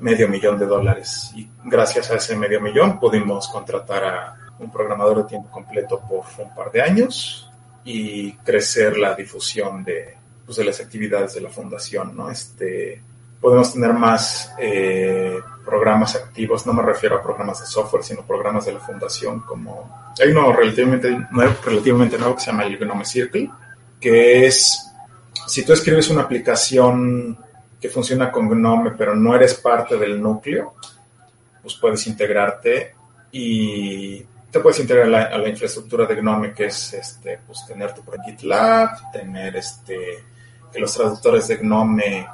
medio millón de dólares y gracias a ese medio millón pudimos contratar a un programador de tiempo completo por un par de años y crecer la difusión de, pues, de las actividades de la fundación, ¿no? Este, podemos tener más eh, programas activos, no me refiero a programas de software, sino programas de la fundación, como hay uno relativamente nuevo, relativamente nuevo que se llama el Gnome Circle, que es si tú escribes una aplicación que funciona con Gnome, pero no eres parte del núcleo, pues puedes integrarte y te puedes integrar a la, infraestructura de Gnome, que es este, pues tener tu GitLab, tener este, que los traductores de Gnome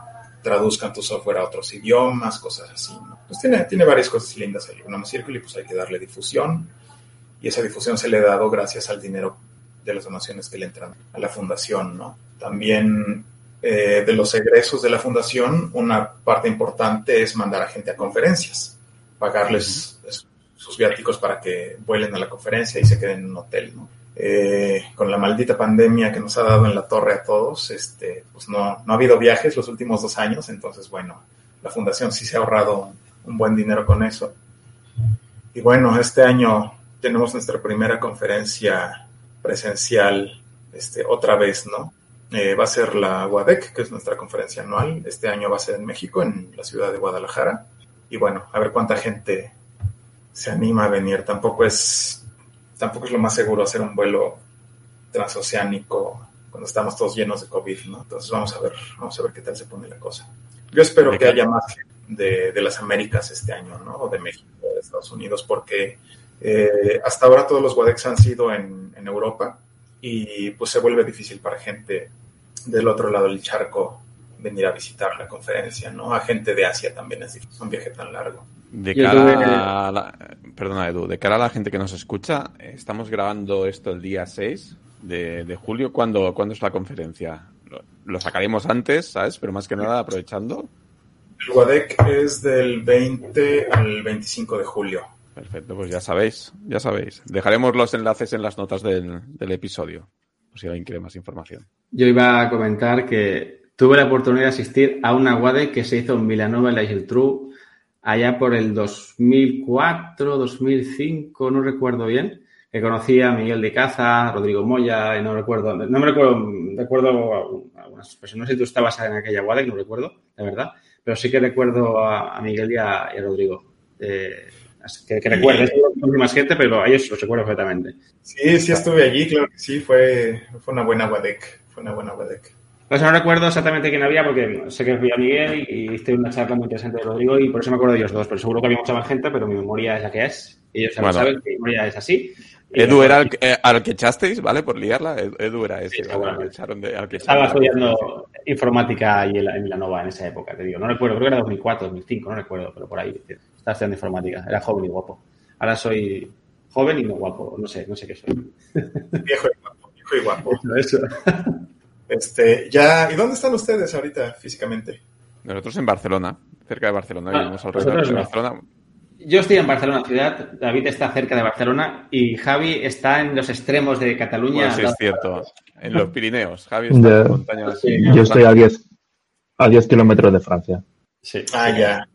traduzcan tu software a otros idiomas, cosas así. Pues tiene, tiene varias cosas lindas el Gnome Circle y pues hay que darle difusión. Y esa difusión se le ha dado gracias al dinero de las donaciones que le entran a la fundación, ¿no? También eh, de los egresos de la fundación, una parte importante es mandar a gente a conferencias, pagarles sus viáticos para que vuelen a la conferencia y se queden en un hotel, ¿no? Eh, con la maldita pandemia que nos ha dado en la torre a todos, este, pues no, no ha habido viajes los últimos dos años, entonces bueno, la fundación sí se ha ahorrado un buen dinero con eso. Y bueno, este año tenemos nuestra primera conferencia presencial este, otra vez, ¿no? Eh, va a ser la WADEC, que es nuestra conferencia anual. Este año va a ser en México, en la ciudad de Guadalajara. Y bueno, a ver cuánta gente se anima a venir. Tampoco es, tampoco es lo más seguro hacer un vuelo transoceánico cuando estamos todos llenos de COVID, ¿no? Entonces vamos a ver, vamos a ver qué tal se pone la cosa. Yo espero que haya más de, de las Américas este año, ¿no? O de México, de Estados Unidos, porque eh, hasta ahora todos los WADEX han sido en, Europa y pues se vuelve difícil para gente del otro lado del charco venir a visitar la conferencia, ¿no? A gente de Asia también es difícil, un viaje tan largo. De cara a la, perdona Edu, de cara a la gente que nos escucha, estamos grabando esto el día 6 de, julio. ¿Cuándo, ¿Cuándo, es la conferencia? Lo, sacaremos antes, ¿sabes? Pero más que nada aprovechando. El WADEC es del 20 al 25 de julio. Perfecto, pues ya sabéis, ya sabéis. Dejaremos los enlaces en las notas del, del episodio, por si alguien quiere más información. Yo iba a comentar que tuve la oportunidad de asistir a una WADE que se hizo en Villanova en la Geltrú allá por el 2004, 2005, no recuerdo bien, que conocí a Miguel de Caza, Rodrigo Moya, y no recuerdo, no me recuerdo, recuerdo algunas personas, no sé si tú estabas en aquella WADE, no recuerdo, de verdad, pero sí que recuerdo a, a Miguel y a, y a Rodrigo. Eh, que, que recuerdo, no más gente, pero a ellos los recuerdo perfectamente. Sí, sí estuve allí, claro que sí, fue, fue una buena WADEC, fue una buena WADEC. Pues no recuerdo exactamente quién había porque sé que fui a Miguel y hice una charla muy interesante de Rodrigo y por eso me acuerdo de ellos dos, pero seguro que había mucha más gente, pero mi memoria es la que es. Ellos Bueno. lo saben que mi memoria es así. Y Edu era al, eh, al que echasteis, ¿vale? Por liarla. Edu- era ese, Sí, ¿vale? seguramente. Al que echaron de- al que Estaba estudiando informática ahí en, la, en Villanova en esa época, te digo. No recuerdo, creo que era 2004, 2005, no recuerdo, pero por ahí. Estaba estudiando informática. Era joven y guapo. Ahora soy joven y no guapo. No sé, no sé qué soy. Viejo y guapo, viejo y guapo. Eso. Este, ya, ¿y dónde están ustedes ahorita físicamente? Nosotros en Barcelona, cerca de Barcelona, Ah, vivimos alrededor de no. Barcelona. Yo estoy en Barcelona ciudad, David está cerca de Barcelona y Javi está en los extremos de Cataluña. Bueno, sí, es cierto. En los Pirineos. Javi está De- en montañas. Sí, Yo estoy a 10, a 10 kilómetros de Francia. Sí. Ah, ya.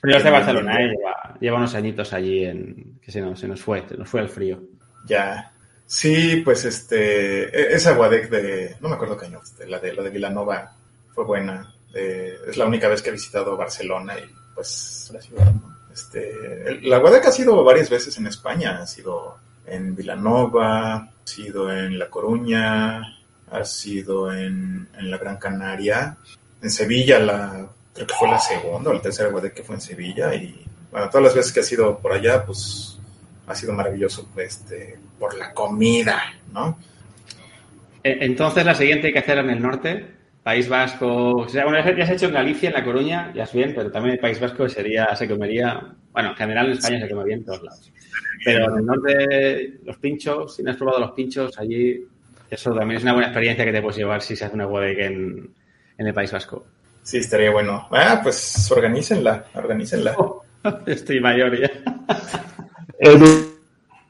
Pero yo estoy en Barcelona, ¿eh? lleva, lleva unos añitos allí en que se nos, se nos fue, se nos fue el frío. Ya. Sí, pues este, e- esa Guadec de, no me acuerdo qué año, la de, la de Vilanova fue buena. Eh, es la única vez que he visitado Barcelona y pues la ciudad, ¿no? Este, la Guadec ha sido varias veces en España, ha sido en Vilanova, ha sido en La Coruña, ha sido en, en la Gran Canaria, en Sevilla la, creo que fue la segunda o la tercera Guadec que fue en Sevilla y bueno, todas las veces que ha sido por allá, pues ha sido maravilloso este, por la comida, ¿no? E- Entonces, la siguiente hay que hacer en el norte, País Vasco. O sea, bueno, ya se ha hecho en Galicia, en La Coruña, ya es bien, pero también el País Vasco sería, se comería. Bueno, en general en España se come bien en todos lados. Pero en el norte, los pinchos, si no has probado los pinchos, allí, eso también es una buena experiencia que te puedes llevar si se hace una bodeg en, en el País Vasco. Sí, estaría bueno. Ah, pues organícenla, organícenla. Estoy mayor ya. Edu,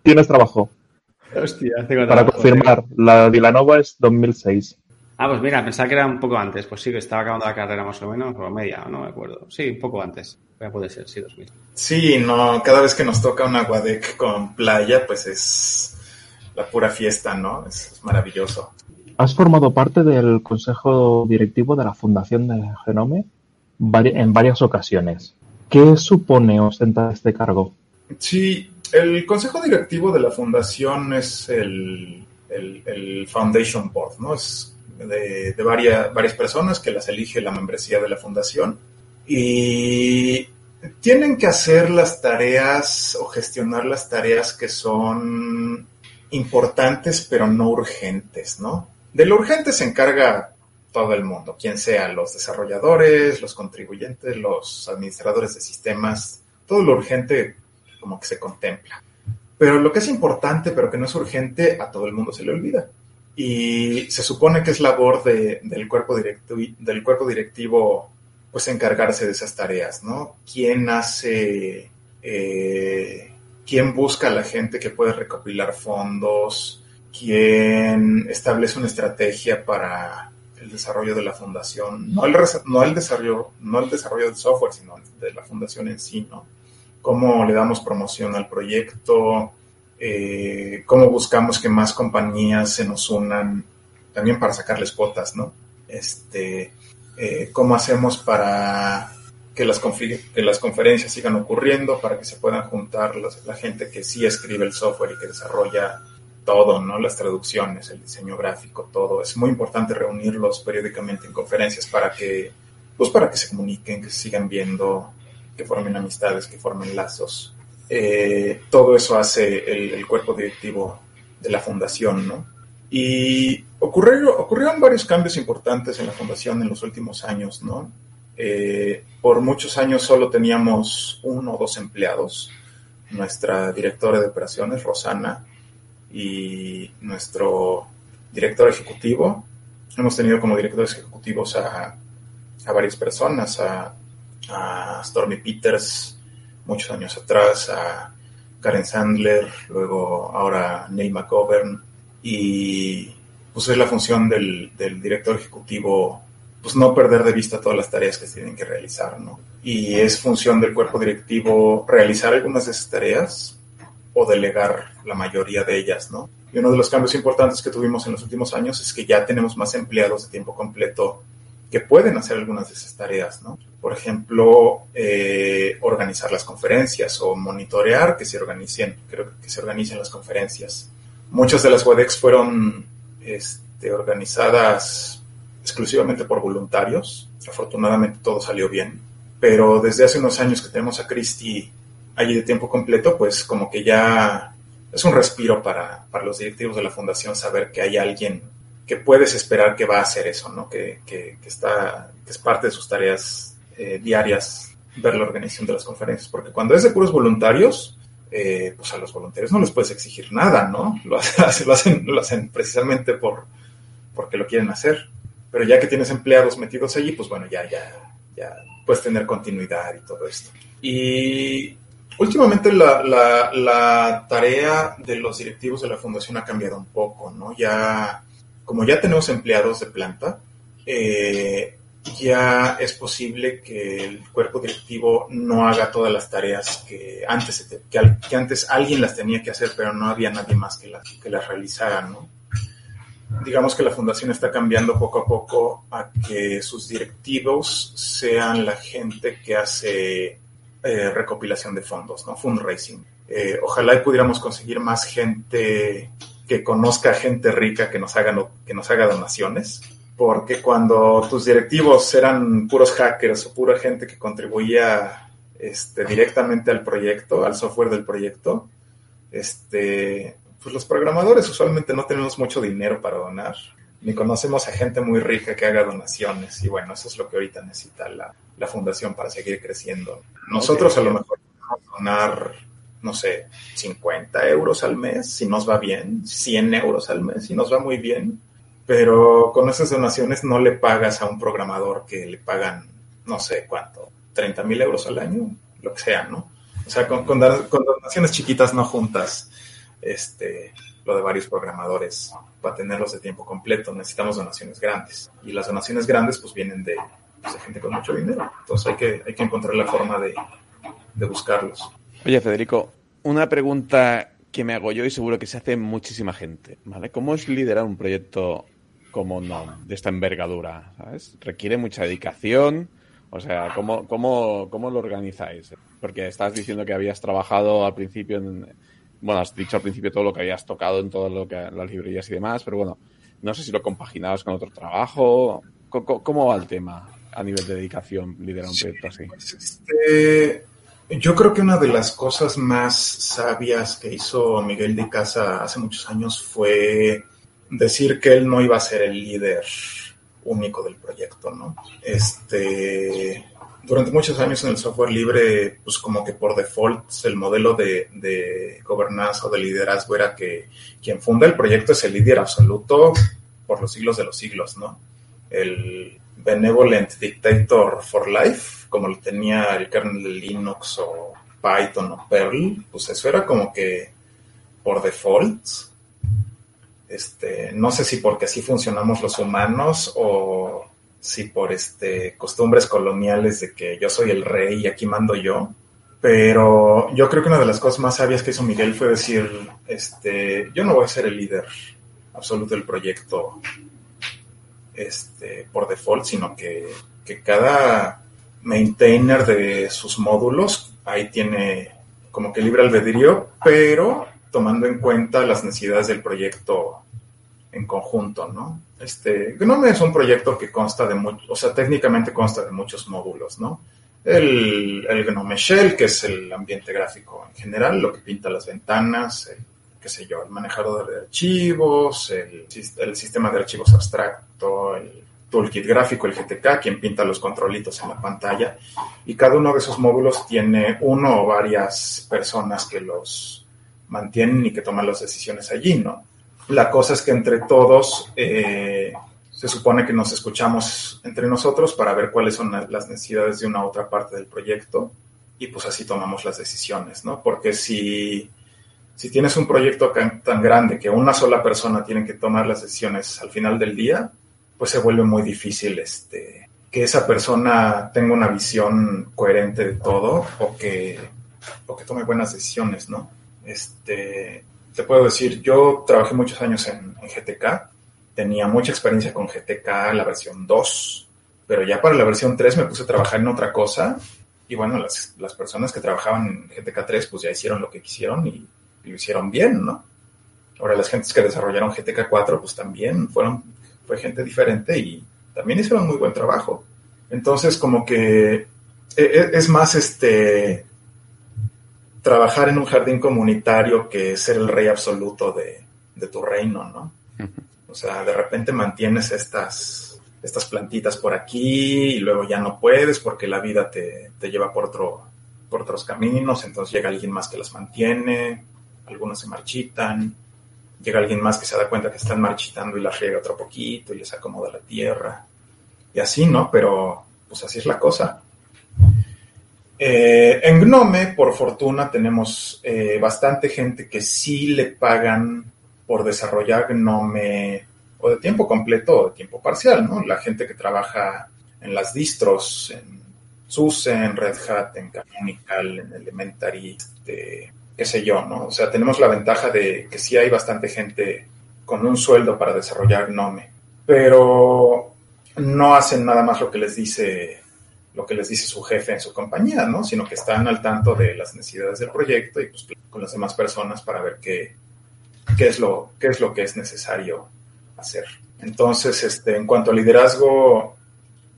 tienes trabajo. Hostia, hace cuánto Para trabajo, confirmar, la de Vilanova es 2006. Ah, pues mira, pensaba que era un poco antes. Pues sí, que estaba acabando la carrera más o menos, o media, no me acuerdo. Sí, un poco antes. Ya puede ser, sí, 2000. Sí, no, cada vez que nos toca una Guadec con playa, pues es la pura fiesta, ¿no? Es, es maravilloso. Has formado parte del consejo directivo de la Fundación de Genome en varias ocasiones. ¿Qué supone ostentar este cargo? Sí, el consejo directivo de la fundación es el, el- el Foundation Board, ¿no? Es de, de varias, varias personas que las elige la membresía de la fundación y tienen que hacer las tareas o gestionar las tareas que son importantes pero no urgentes, ¿no? De lo urgente se encarga todo el mundo, quien sea, los desarrolladores, los contribuyentes, los administradores de sistemas, todo lo urgente como que se contempla. Pero lo que es importante, pero que no es urgente, a todo el mundo se le olvida. Y se supone que es labor de- del, cuerpo directivo, del cuerpo directivo, pues encargarse de esas tareas, ¿no? ¿Quién hace, eh, quién busca a la gente que puede recopilar fondos? ¿Quién establece una estrategia para el desarrollo de la fundación? No el, no el desarrollo, no el desarrollo del software, sino de la fundación en sí, ¿no? Cómo le damos promoción al proyecto, eh, cómo buscamos que más compañías se nos unan también para sacarles cuotas, ¿no? Este, eh, cómo hacemos para que las, conferencias sigan ocurriendo, para que se puedan juntar los- la gente que sí escribe el software y que desarrolla todo, ¿no? Las traducciones, el diseño gráfico, todo. Es muy importante reunirlos periódicamente en conferencias para que, pues para que se comuniquen, que se sigan viendo, que formen amistades, que formen lazos. Eh, todo eso hace el, cuerpo directivo de la fundación, ¿no? Y ocurrió, ocurrieron varios cambios importantes en la fundación en los últimos años, ¿no? Eh, por muchos años solo teníamos uno o dos empleados. Nuestra directora de operaciones, Rosana, y nuestro director ejecutivo. Hemos tenido como directores ejecutivos a, a varias personas, a, a Stormy Peters muchos años atrás, a Karen Sandler, luego ahora Neil McGovern, y pues es la función del, del director ejecutivo pues no perder de vista todas las tareas que se tienen que realizar, ¿no? Y es función del cuerpo directivo realizar algunas de esas tareas o delegar la mayoría de ellas, ¿no? Y uno de los cambios importantes que tuvimos en los últimos años es que ya tenemos más empleados de tiempo completo que pueden hacer algunas de esas tareas, ¿no? Por ejemplo, eh, organizar las conferencias o monitorear que se organicen, creo que se organicen las conferencias. Muchas de las WebEx fueron este, organizadas exclusivamente por voluntarios. Afortunadamente todo salió bien. Pero desde hace unos años que tenemos a Christy allí de tiempo completo, pues como que ya es un respiro para, para los directivos de la fundación saber que hay alguien que puedes esperar que va a hacer eso, ¿no? Que, que, que está, que es parte de sus tareas eh, diarias ver la organización de las conferencias, porque cuando es de puros voluntarios, eh, pues a los voluntarios no les puedes exigir nada, ¿no? Lo, hacen, lo, hacen, precisamente por, porque lo quieren hacer. Pero ya que tienes empleados metidos allí, pues bueno, ya, ya, ya puedes tener continuidad y todo esto. Y últimamente la, la, la tarea de los directivos de la fundación ha cambiado un poco, ¿no? Ya como ya tenemos empleados de planta, eh, ya es posible que el cuerpo directivo no haga todas las tareas que antes, que, antes alguien las tenía que hacer, pero no había nadie más que las, que las realizara, ¿no? Digamos que la fundación está cambiando poco a poco a que sus directivos sean la gente que hace eh, recopilación de fondos, ¿no? Fundraising. Eh, ojalá pudiéramos conseguir más gente que conozca gente rica que nos haga, que nos haga donaciones, porque cuando tus directivos eran puros hackers o pura gente que contribuía este, directamente al proyecto, al software del proyecto, este, pues los programadores usualmente no tenemos mucho dinero para donar, ni conocemos a gente muy rica que haga donaciones, y bueno, eso es lo que ahorita necesita la, la fundación para seguir creciendo. Nosotros a lo mejor podemos donar no sé, 50 euros al mes, si nos va bien, 100 euros al mes, si nos va muy bien, pero con esas donaciones no le pagas a un programador que le pagan, no sé cuánto, 30 mil euros al año, lo que sea, ¿no? O sea, con, con, donaciones chiquitas no juntas este, lo de varios programadores para tenerlos de tiempo completo. Necesitamos donaciones grandes. Y las donaciones grandes pues vienen de, pues, de gente con mucho dinero. Entonces hay que, hay que encontrar la forma de, de buscarlos. Oye, Federico, una pregunta que me hago yo y seguro que se hace muchísima gente, ¿vale? ¿Cómo es liderar un proyecto como no, de esta envergadura? ¿sabes? Requiere mucha dedicación. O sea, ¿cómo, cómo, cómo lo organizáis? Porque estás diciendo que habías trabajado al principio en. Bueno, has dicho al principio todo lo que habías tocado en todo lo que las librerías y demás, pero bueno, no sé si lo compaginabas con otro trabajo. ¿Cómo, cómo va el tema a nivel de dedicación liderar un proyecto así? Pues este, yo creo que una de las cosas más sabias que hizo Miguel de Casa hace muchos años fue decir que él no iba a ser el líder único del proyecto, ¿no? Este, durante muchos años en el software libre, pues como que por default el modelo de, de gobernanza o de liderazgo era que quien funda el proyecto es el líder absoluto por los siglos de los siglos, ¿no? El benevolent dictator for life como lo tenía el kernel de Linux o Python o Perl, pues eso era como que por default. Este, no sé si porque así funcionamos los humanos o si por este costumbres coloniales de que yo soy el rey y aquí mando yo. Pero yo creo que una de las cosas más sabias que hizo Miguel fue decir, este, yo no voy a ser el líder absoluto del proyecto este, por default, sino que, que cada maintainer de sus módulos, ahí tiene como que libre albedrío, pero tomando en cuenta las necesidades del proyecto en conjunto, ¿no? Este, Gnome es un proyecto que consta de muchos, o sea, técnicamente consta de muchos módulos, ¿no? El, el, Gnome Shell, que es el ambiente gráfico en general, lo que pinta las ventanas, el, qué sé yo, el manejador de archivos, el, el sistema de archivos abstracto, el toolkit gráfico, el GTK, quien pinta los controlitos en la pantalla. Y cada uno de esos módulos tiene uno o varias personas que los mantienen y que toman las decisiones allí, ¿no? La cosa es que entre todos eh, se supone que nos escuchamos entre nosotros para ver cuáles son las necesidades de una otra parte del proyecto y pues así tomamos las decisiones, ¿no? Porque si, si tienes un proyecto tan grande que una sola persona tiene que tomar las decisiones al final del día, pues se vuelve muy difícil este, que esa persona tenga una visión coherente de todo o que, o que tome buenas decisiones, ¿no? Este, te puedo decir, yo trabajé muchos años en, GTK, tenía mucha experiencia con GTK, la versión 2, pero ya para la versión 3 me puse a trabajar en otra cosa y bueno, las, las personas que trabajaban en GTK 3 pues ya hicieron lo que quisieron y, lo hicieron bien, ¿no? Ahora las gentes que desarrollaron GTK 4 pues también fueron, fue gente diferente y también hicieron muy buen trabajo. Entonces como que e, e, es más este trabajar en un jardín comunitario que ser el rey absoluto de, de tu reino, ¿no? O sea, de repente mantienes estas estas plantitas por aquí y luego ya no puedes porque la vida te, lleva por, otro, por otros caminos, entonces llega alguien más que las mantiene, algunos se marchitan, llega alguien más que se da cuenta que están marchitando y las riega otro poquito y les acomoda la tierra. Y así, ¿no? Pero pues así es la cosa. Eh, en Gnome, por fortuna, tenemos eh, bastante gente que sí le pagan por desarrollar Gnome o de tiempo completo o de tiempo parcial, ¿no? La gente que trabaja en las distros, en SUSE, en Red Hat, en Canonical, en Elementary, este, qué sé yo, ¿no? O sea, tenemos la ventaja de que sí hay bastante gente con un sueldo para desarrollar Gnome, pero no hacen nada más lo que les dice lo que les dice su jefe en su compañía, ¿no? Sino que están al tanto de las necesidades del proyecto y pues con las demás personas para ver qué, qué es lo, qué es lo que es necesario hacer. Entonces, este, en cuanto a liderazgo,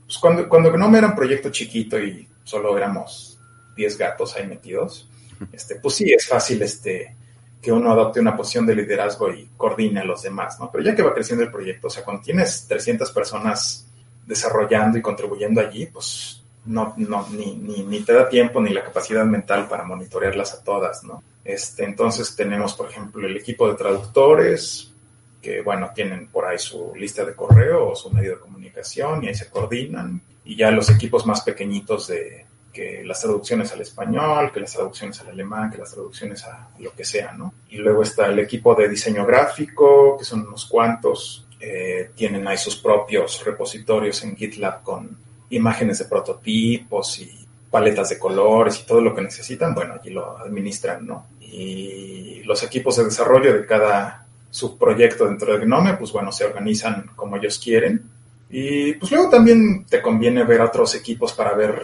pues cuando, cuando Gnome era un proyecto chiquito y solo éramos 10 gatos ahí metidos, este, pues sí, es fácil este, que uno adopte una posición de liderazgo y coordine a los demás, ¿no? Pero ya que va creciendo el proyecto, o sea, cuando tienes 300 personas desarrollando y contribuyendo allí, pues no, no ni, ni, ni, te da tiempo ni la capacidad mental para monitorearlas a todas, ¿no? Este, entonces tenemos, por ejemplo, el equipo de traductores, que, bueno, tienen por ahí su lista de correo o su medio de comunicación y ahí se coordinan. Y ya los equipos más pequeñitos de que las traducciones al español, que las traducciones al alemán, que las traducciones a lo que sea, ¿no? Y luego está el equipo de diseño gráfico, que son unos cuantos, eh, tienen ahí sus propios repositorios en GitLab con imágenes de prototipos y paletas de colores y todo lo que necesitan, bueno, allí lo administran, ¿no? Y los equipos de desarrollo de cada su proyecto dentro de Gnome, pues bueno, se organizan como ellos quieren. Y pues luego también te conviene ver a otros equipos para ver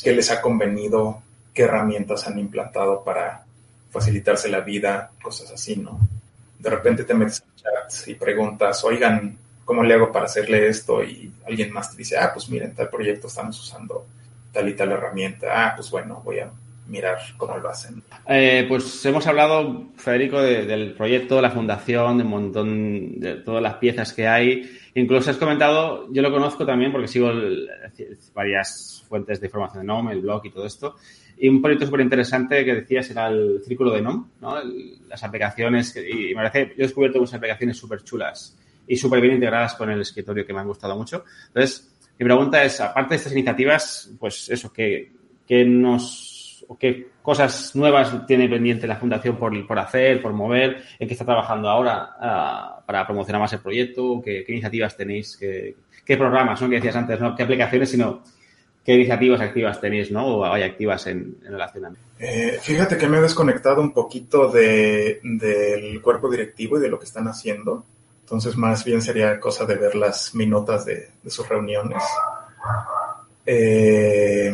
qué les ha convenido, qué herramientas han implantado para facilitarse la vida, cosas así, ¿no? De repente te metes en chats y preguntas, oigan, ¿cómo le hago para hacerle esto? Y alguien más te dice, ah, pues miren, tal proyecto estamos usando tal y tal herramienta. Ah, pues bueno, voy a mirar cómo lo hacen. Eh, pues hemos hablado, Federico, del proyecto, de la fundación, de un montón, de todas las piezas que hay. Incluso has comentado, yo lo conozco también porque sigo varias fuentes de información de NOM, el blog y todo esto. Y un proyecto súper interesante que decías era el círculo de NOM, ¿no? las aplicaciones, y me parece, yo he descubierto unas aplicaciones súper chulas y súper bien integradas con el escritorio que me han gustado mucho. Entonces, mi pregunta es, aparte de estas iniciativas, pues eso, ¿qué, qué nos qué cosas nuevas tiene pendiente la Fundación por, por hacer, por mover, en qué está trabajando ahora ah, para promocionar más el proyecto, qué, iniciativas tenéis, qué, programas, ¿no? Que decías antes, ¿no? ¿Qué aplicaciones, sino qué iniciativas activas tenéis, ¿no? O hay activas en, a eh, fíjate que me he desconectado un poquito de, del cuerpo directivo y de lo que están haciendo. Entonces, más bien sería cosa de ver las minutas de, de sus reuniones. Eh,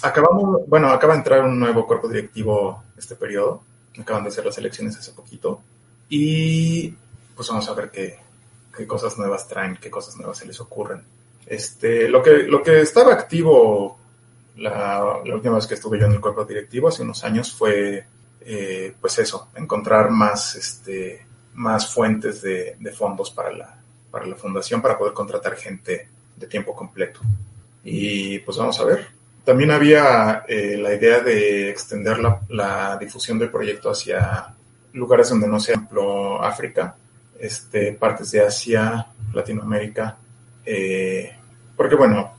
acabamos, bueno, acaba de entrar un nuevo cuerpo directivo este periodo. Acaban de hacer las elecciones hace poquito. Y pues vamos a ver qué, qué cosas nuevas traen, qué cosas nuevas se les ocurren. Este, lo que, lo que estaba activo la, última vez que estuve yo en el cuerpo directivo hace unos años fue, eh, pues eso, encontrar más, este, más fuentes de, de fondos para la, para la fundación para poder contratar gente de tiempo completo. Y pues vamos a ver, también había eh, la idea de extender la, difusión del proyecto hacia lugares donde no sea, ejemplo, África, este, partes de Asia, Latinoamérica, eh, porque bueno,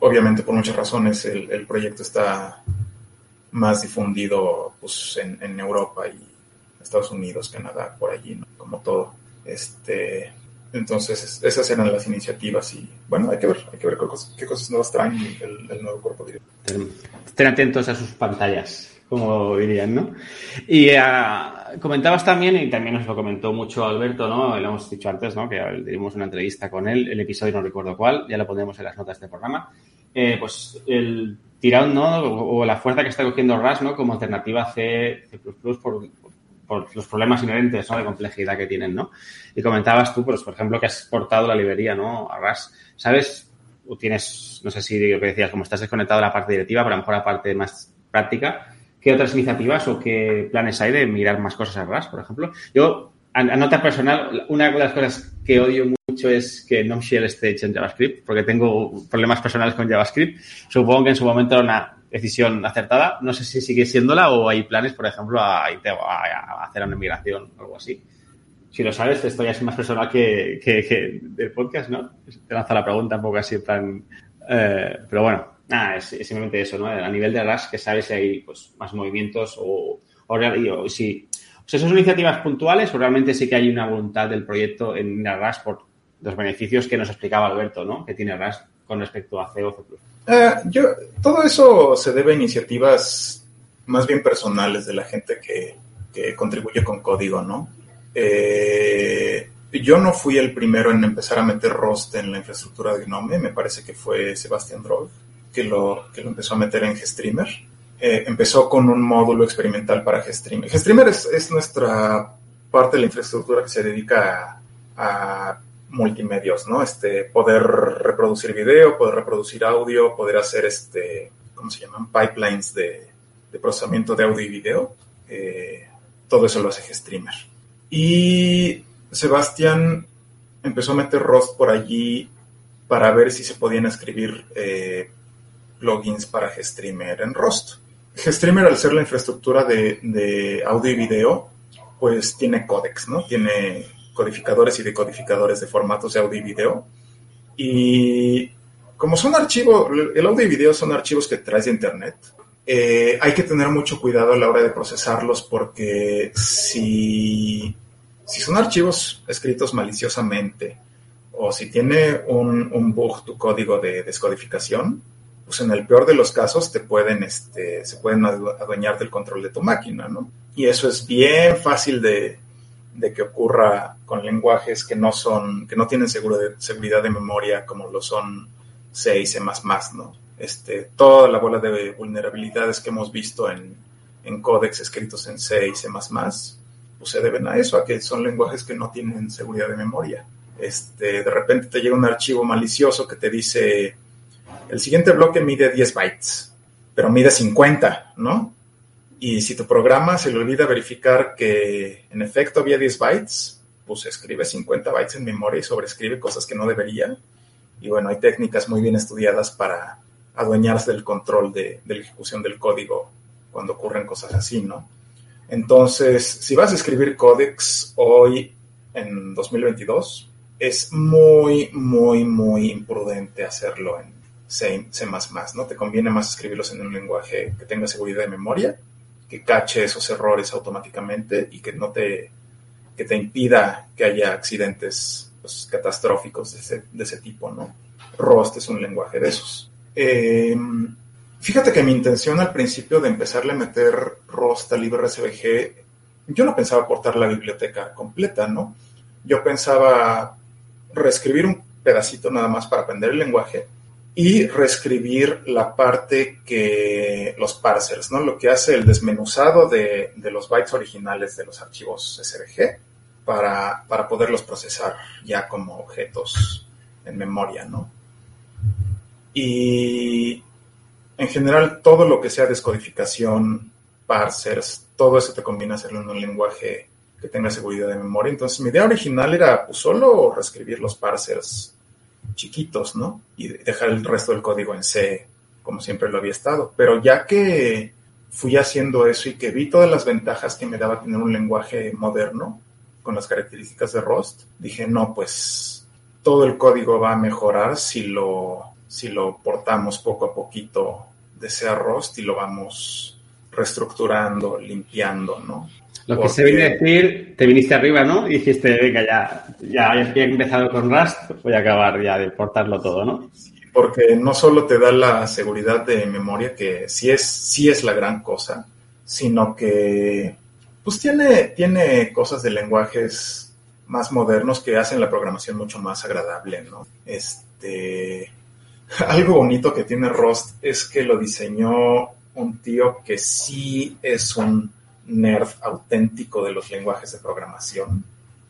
obviamente por muchas razones el, proyecto está más difundido pues, en, en Europa y Estados Unidos, Canadá, por allí, ¿no? como todo. Este, entonces, esas eran las iniciativas y bueno, hay que ver, hay que ver qué cosas, qué cosas nuevas traen el, el nuevo cuerpo. Estén atentos a sus pantallas, como dirían, ¿no? Y uh, comentabas también, y también nos lo comentó mucho Alberto, ¿no? Lo hemos dicho antes, ¿no? Que tuvimos una entrevista con él, el episodio no recuerdo cuál, ya lo pondremos en las notas de este programa. Eh, pues el tirón, ¿no? O, o, la fuerza que está cogiendo RAS, ¿no? Como alternativa a C, C++ por, por los problemas inherentes ¿no? de complejidad que tienen, ¿no? Y comentabas tú, pues, por ejemplo, que has portado la librería, ¿no? A RAS. ¿Sabes? O tienes, no sé si lo que decías, como estás desconectado de la parte directiva, pero a lo mejor la parte más práctica, ¿qué otras iniciativas o qué planes hay de mirar más cosas a RAS, por ejemplo? Yo, a, a nota personal, una de las cosas que odio mucho es que no shell esté hecho en JavaScript, porque tengo problemas personales con JavaScript. Supongo que en su momento era una decisión acertada. No sé si sigue siéndola o hay planes, por ejemplo, a, a, hacer una migración o algo así. Si lo sabes, esto ya es más personal que, que, del podcast, ¿no? Te lanza la pregunta un poco así, plan... Eh, pero bueno, nada, es, es, simplemente eso, ¿no? A nivel de RAS, que sabes si hay pues, más movimientos o, o, o si... O sea, ¿son iniciativas puntuales o realmente sí que hay una voluntad del proyecto en RAS por los beneficios que nos explicaba Alberto, ¿no? Que tiene RAS con respecto a C o C++. Uh, yo, todo eso se debe a iniciativas más bien personales de la gente que, que contribuye con código, ¿no? Eh, yo no fui el primero en empezar a meter Rust en la infraestructura de Gnome, me parece que fue Sebastián Droll que lo, que lo empezó a meter en GStreamer. Eh, empezó con un módulo experimental para GStreamer. GStreamer es, es nuestra parte de la infraestructura que se dedica a, a multimedios, ¿no? Este, poder reproducir video, poder reproducir audio, poder hacer este, ¿cómo se llaman? Pipelines de, procesamiento de audio y video. Eh, todo eso lo hace GStreamer. Y Sebastián empezó a meter Rust por allí para ver si se podían escribir eh, plugins para GStreamer en Rust. GStreamer, al ser la infraestructura de, de audio y video, pues tiene códex, ¿no? Tiene codificadores y decodificadores de formatos de audio y video. Y como son archivos, el audio y video son archivos que traes de internet, eh, hay que tener mucho cuidado a la hora de procesarlos porque si, si son archivos escritos maliciosamente o si tiene un, un, bug tu código de descodificación, pues en el peor de los casos te pueden, este, se pueden adueñar del control de tu máquina, ¿no? Y eso es bien fácil de, de que ocurra con lenguajes que no son, que no tienen seguro de, seguridad de memoria como lo son C y C++, ¿no? Este, toda la bola de vulnerabilidades que hemos visto en, en códex escritos en C y C++, pues se deben a eso, a que son lenguajes que no tienen seguridad de memoria. Este, de repente te llega un archivo malicioso que te dice, el siguiente bloque mide 10 bytes, pero mide 50, ¿no? Y si tu programa se le olvida verificar que en efecto había 10 bytes, pues escribe 50 bytes en memoria y sobrescribe cosas que no debería. Y bueno, hay técnicas muy bien estudiadas para adueñarse del control de, de la ejecución del código cuando ocurren cosas así, ¿no? Entonces, si vas a escribir códex hoy en 2022, es muy, muy, muy imprudente hacerlo en C, C++, ¿no? Te conviene más escribirlos en un lenguaje que tenga seguridad de memoria que cache esos errores automáticamente y que no te, que te impida que haya accidentes pues, catastróficos de ese, de ese, tipo, ¿no? Rust es un lenguaje de esos. Eh, fíjate que mi intención al principio de empezarle a meter Rust al LibreSVG, yo no pensaba portar la biblioteca completa, ¿no? Yo pensaba reescribir un pedacito nada más para aprender el lenguaje y reescribir la parte que los parsers, ¿no? Lo que hace el desmenuzado de, de los bytes originales de los archivos SVG para, para, poderlos procesar ya como objetos en memoria, ¿no? Y en general todo lo que sea descodificación, parsers, todo eso te conviene hacerlo en un lenguaje que tenga seguridad de memoria. Entonces mi idea original era pues, solo reescribir los parsers chiquitos, ¿no? Y dejar el resto del código en C, como siempre lo había estado. Pero ya que fui haciendo eso y que vi todas las ventajas que me daba tener un lenguaje moderno con las características de Rust, dije, no, pues todo el código va a mejorar si lo, si lo portamos poco a poquito de C a Rust y lo vamos reestructurando, limpiando, ¿no? Lo que se viene a decir, te viniste arriba, ¿no? Y dijiste, venga, ya, ya, he empezado con Rust, voy a acabar ya de portarlo todo, ¿no? porque no solo te da la seguridad de memoria, que sí es, sí es la gran cosa, sino que pues tiene, tiene cosas de lenguajes más modernos que hacen la programación mucho más agradable, ¿no? Este, algo bonito que tiene Rust es que lo diseñó un tío que sí es un nerd auténtico de los lenguajes de programación.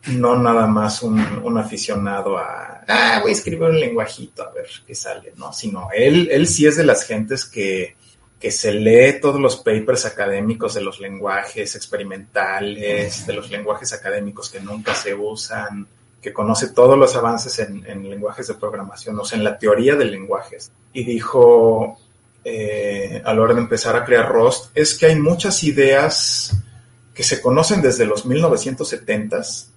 No nada más un, un aficionado a, ah, voy a escribir un lenguajito a ver qué sale, ¿no? Sino él, él sí es de las gentes que, que se lee todos los papers académicos de los lenguajes experimentales, de los lenguajes académicos que nunca se usan, que conoce todos los avances en, en lenguajes de programación, o sea, en la teoría de lenguajes. Y dijo, eh, a la hora de empezar a crear Rust es que hay muchas ideas que se conocen desde los 1970s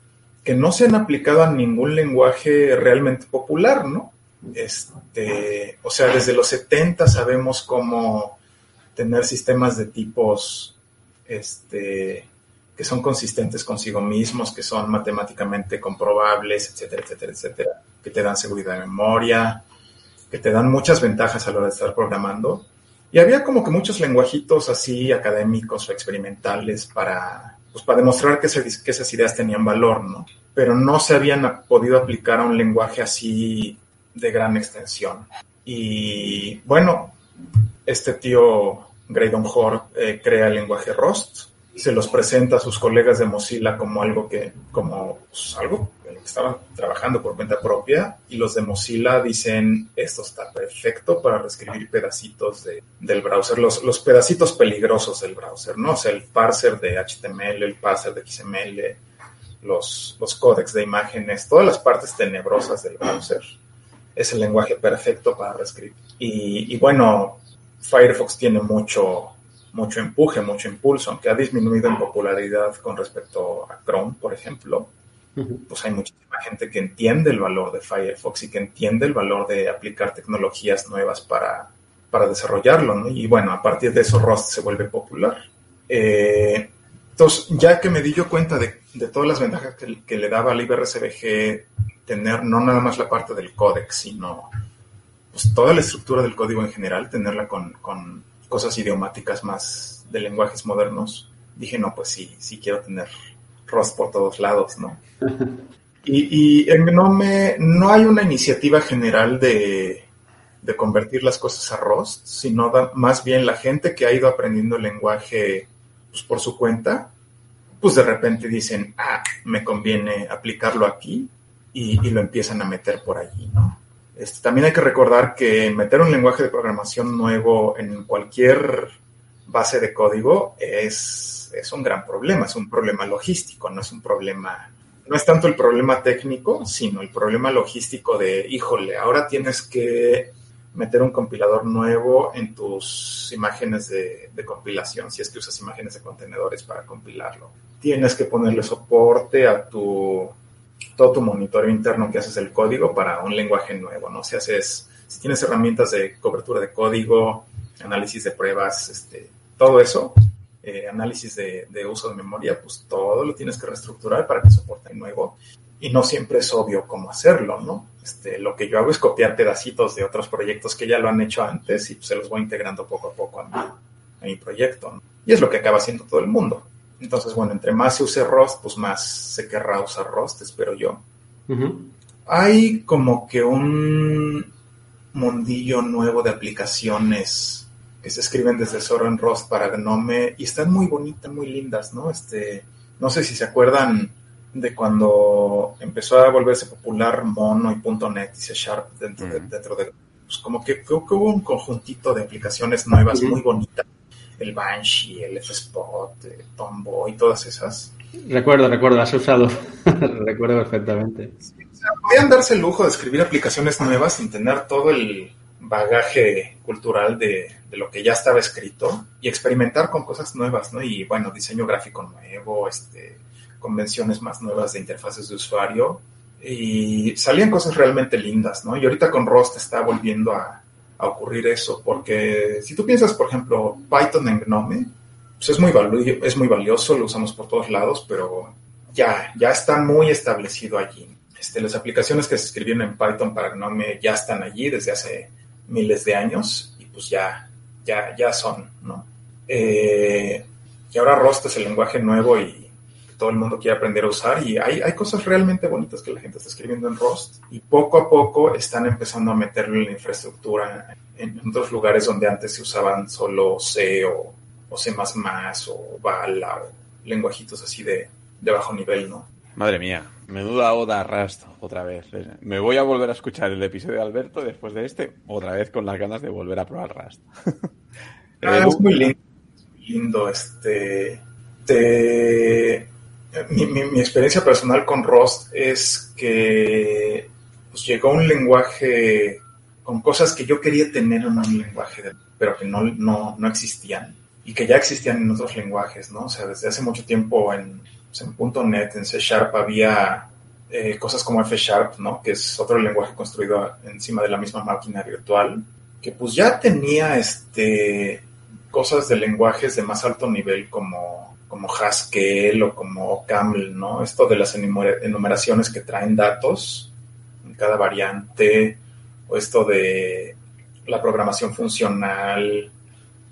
que no se han aplicado a ningún lenguaje realmente popular, ¿no? Este, o sea, desde los 70 sabemos cómo tener sistemas de tipos este, que son consistentes consigo mismos, que son matemáticamente comprobables, etcétera, etcétera, etcétera, que te dan seguridad de memoria, que te dan muchas ventajas a la hora de estar programando. Y había como que muchos lenguajitos así académicos o experimentales para, pues, para demostrar que, esas ideas tenían valor, ¿no? Pero no se habían podido aplicar a un lenguaje así de gran extensión. Y bueno, este tío Graydon Hoare eh, crea el lenguaje Rust se los presenta a sus colegas de Mozilla como algo que, como pues, algo que estaban trabajando por cuenta propia, y los de Mozilla dicen, esto está perfecto para reescribir pedacitos de, del browser, los, los pedacitos peligrosos del browser, ¿no? O sea, el parser de HTML, el parser de XML, los, los códecs de imágenes, todas las partes tenebrosas del browser. Es el lenguaje perfecto para reescribir. Y, y bueno, Firefox tiene mucho, mucho empuje, mucho impulso, aunque ha disminuido en popularidad con respecto a Chrome, por ejemplo, pues hay muchísima gente que entiende el valor de Firefox y que entiende el valor de aplicar tecnologías nuevas para, para desarrollarlo, ¿no? Y bueno, a partir de eso Rust se vuelve popular. Eh, entonces, ya que me di yo cuenta de, de todas las ventajas que, que, le daba al IBRCBG tener no nada más la parte del códex, sino pues, toda la estructura del código en general, tenerla con, con cosas idiomáticas más de lenguajes modernos, dije, no, pues sí, sí quiero tener Rust por todos lados, ¿no? y, y no, me, no hay una iniciativa general de, de convertir las cosas a Rust, sino más bien la gente que ha ido aprendiendo el lenguaje pues, por su cuenta, pues de repente dicen, ah, me conviene aplicarlo aquí y, y lo empiezan a meter por allí, ¿no? Este, también hay que recordar que meter un lenguaje de programación nuevo en cualquier base de código es, es un gran problema, es un problema logístico, no es un problema, no es tanto el problema técnico, sino el problema logístico de, híjole, ahora tienes que meter un compilador nuevo en tus imágenes de, de, compilación, si es que usas imágenes de contenedores para compilarlo. Tienes que ponerle soporte a tu todo tu monitoreo interno que haces el código para un lenguaje nuevo, ¿no? Si haces, si tienes herramientas de cobertura de código, análisis de pruebas, este, todo eso, eh, análisis de, de, uso de memoria, pues todo lo tienes que reestructurar para que soporte el nuevo. Y no siempre es obvio cómo hacerlo, ¿no? Este, lo que yo hago es copiar pedacitos de otros proyectos que ya lo han hecho antes y pues, se los voy integrando poco a poco a mi, a mi proyecto. ¿no? Y es lo que acaba haciendo todo el mundo. Entonces, bueno, entre más se use Rust, pues más se querrá usar Rust, espero yo. Uh -huh. Hay como que un mundillo nuevo de aplicaciones que se escriben desde cero en Rust para Gnome y están muy bonitas, muy lindas, ¿no? Este, no sé si se acuerdan de cuando empezó a volverse popular Mono y .NET y C Sharp dentro, uh -huh. de, dentro de, pues como que creo que hubo un conjuntito de aplicaciones nuevas uh -huh. muy bonitas el Banshee, el F-Spot, el Tomboy, todas esas. Recuerdo, recuerdo, las he usado. recuerdo perfectamente. Sí, o sea, podían darse el lujo de escribir aplicaciones nuevas sin tener todo el bagaje cultural de, de, lo que ya estaba escrito y experimentar con cosas nuevas, ¿no? Y bueno, diseño gráfico nuevo, este, convenciones más nuevas de interfaces de usuario y salían cosas realmente lindas, ¿no? Y ahorita con Rust está volviendo a, a ocurrir eso, porque si tú piensas, por ejemplo, Python en Gnome, pues es, muy es muy valioso, lo usamos por todos lados, pero ya, ya está muy establecido allí. Este, las aplicaciones que se escribieron en Python para Gnome ya están allí desde hace miles de años y pues ya, ya, ya son, ¿no? Eh, y ahora Rust es el lenguaje nuevo y todo el mundo quiere aprender a usar y hay, hay cosas realmente bonitas que la gente está escribiendo en Rust y poco a poco están empezando a meterlo en la infraestructura en otros lugares donde antes se usaban solo C o, o C++ o Bala o lenguajitos así de, de bajo nivel, ¿no? Madre mía, menuda oda Rust otra vez. Me voy a volver a escuchar el episodio de Alberto después de este, otra vez con las ganas de volver a probar Rust. ah, es muy lindo, lindo este. Mi, mi, experiencia personal con Rust es que pues, llegó un lenguaje con cosas que yo quería tener en un lenguaje, pero que no, no, no existían y que ya existían en otros lenguajes, ¿no? O sea, desde hace mucho tiempo en pues, en .NET, en C Sharp había eh, cosas como F Sharp, ¿no? Que es otro lenguaje construido encima de la misma máquina virtual, que pues ya tenía este cosas de lenguajes de más alto nivel como, como Haskell o como Caml, ¿no? Esto de las enumeraciones que traen datos en cada variante, o esto de la programación funcional,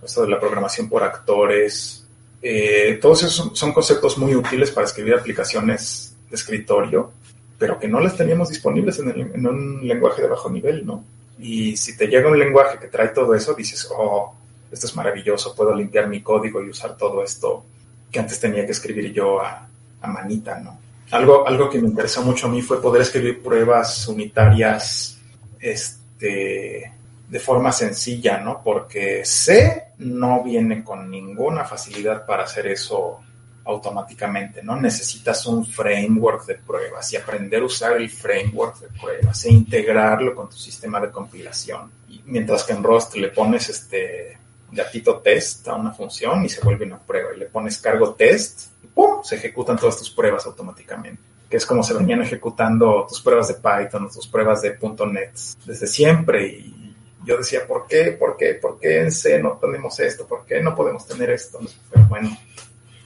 o esto de la programación por actores, eh, todos esos son, conceptos muy útiles para escribir aplicaciones de escritorio, pero que no las teníamos disponibles en, un lenguaje de bajo nivel, ¿no? Y si te llega un lenguaje que trae todo eso, dices, oh, esto es maravilloso, puedo limpiar mi código y usar todo esto que antes tenía que escribir yo a, manita, ¿no? Algo, algo que me interesó mucho a mí fue poder escribir pruebas unitarias, este, de forma sencilla, ¿no? Porque C no viene con ninguna facilidad para hacer eso automáticamente, ¿no? Necesitas un framework de pruebas y aprender a usar el framework de pruebas e integrarlo con tu sistema de compilación. Mientras que en Rust le pones este gatito test a una función y se vuelve una prueba y le pones cargo test y ¡pum! se ejecutan todas tus pruebas automáticamente que es como se venían ejecutando tus pruebas de Python o tus pruebas de .NET desde siempre y yo decía, ¿por qué? ¿Por qué? ¿Por qué en C no tenemos esto? ¿Por qué no podemos tener esto? Pero bueno,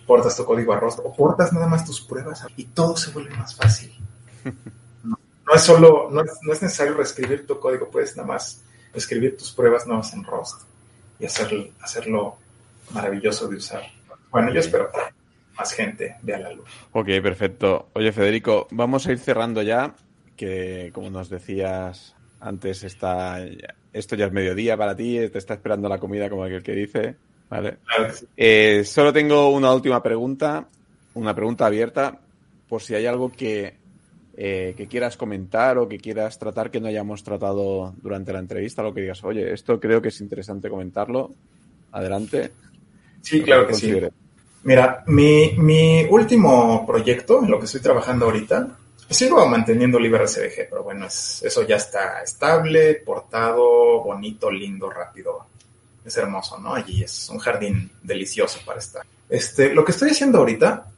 portas tu código a rostro o portas nada más tus pruebas y todo se vuelve más fácil. No, es solo, no es, necesario reescribir tu código, puedes nada más escribir tus pruebas nuevas en rostro y hacerlo, hacerlo maravilloso de usar. Bueno, yo espero que más gente vea la luz. Ok, perfecto. Oye, Federico, vamos a ir cerrando ya, que como nos decías antes, está esto ya es mediodía para ti, te está esperando la comida como aquel que dice. ¿vale? Eh, solo tengo una última pregunta, una pregunta abierta, por si hay algo que, eh, que quieras comentar o que quieras tratar que no hayamos tratado durante la entrevista, lo que digas, oye, esto creo que es interesante comentarlo. Adelante. Sí, claro que sí. Mira, mi, mi último proyecto, en lo que estoy trabajando ahorita, Sigo manteniendo LibreCDG, pero bueno, eso ya está estable, portado, bonito, lindo, rápido. Es hermoso, ¿no? Allí es un jardín delicioso para estar. Este, lo que estoy haciendo ahorita,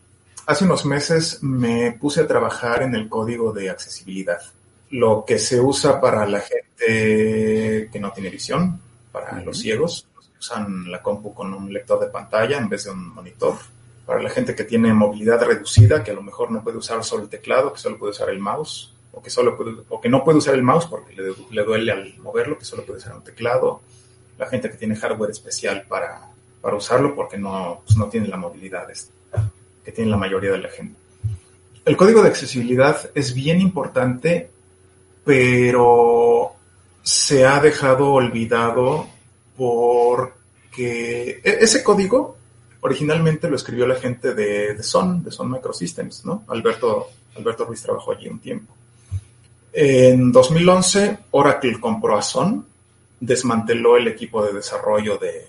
hace unos meses me puse a trabajar en el código de accesibilidad. Lo que se usa para la gente que no tiene visión, para los ciegos, usan la compu con un lector de pantalla en vez de un monitor para la gente que tiene movilidad reducida, que a lo mejor no puede usar solo el teclado, que solo puede usar el mouse, o que, solo o que no puede usar el mouse porque le, duele al moverlo, que solo puede usar un teclado. La gente que tiene hardware especial para, para usarlo porque no, pues no tiene la movilidad que tiene la mayoría de la gente. El código de accesibilidad es bien importante, pero se ha dejado olvidado porque e-, ese código Originalmente lo escribió la gente de, de Sun, de Sun Microsystems, ¿no? Alberto, Alberto Ruiz trabajó allí un tiempo. En 2011, Oracle compró a Sun, desmanteló el equipo de desarrollo de,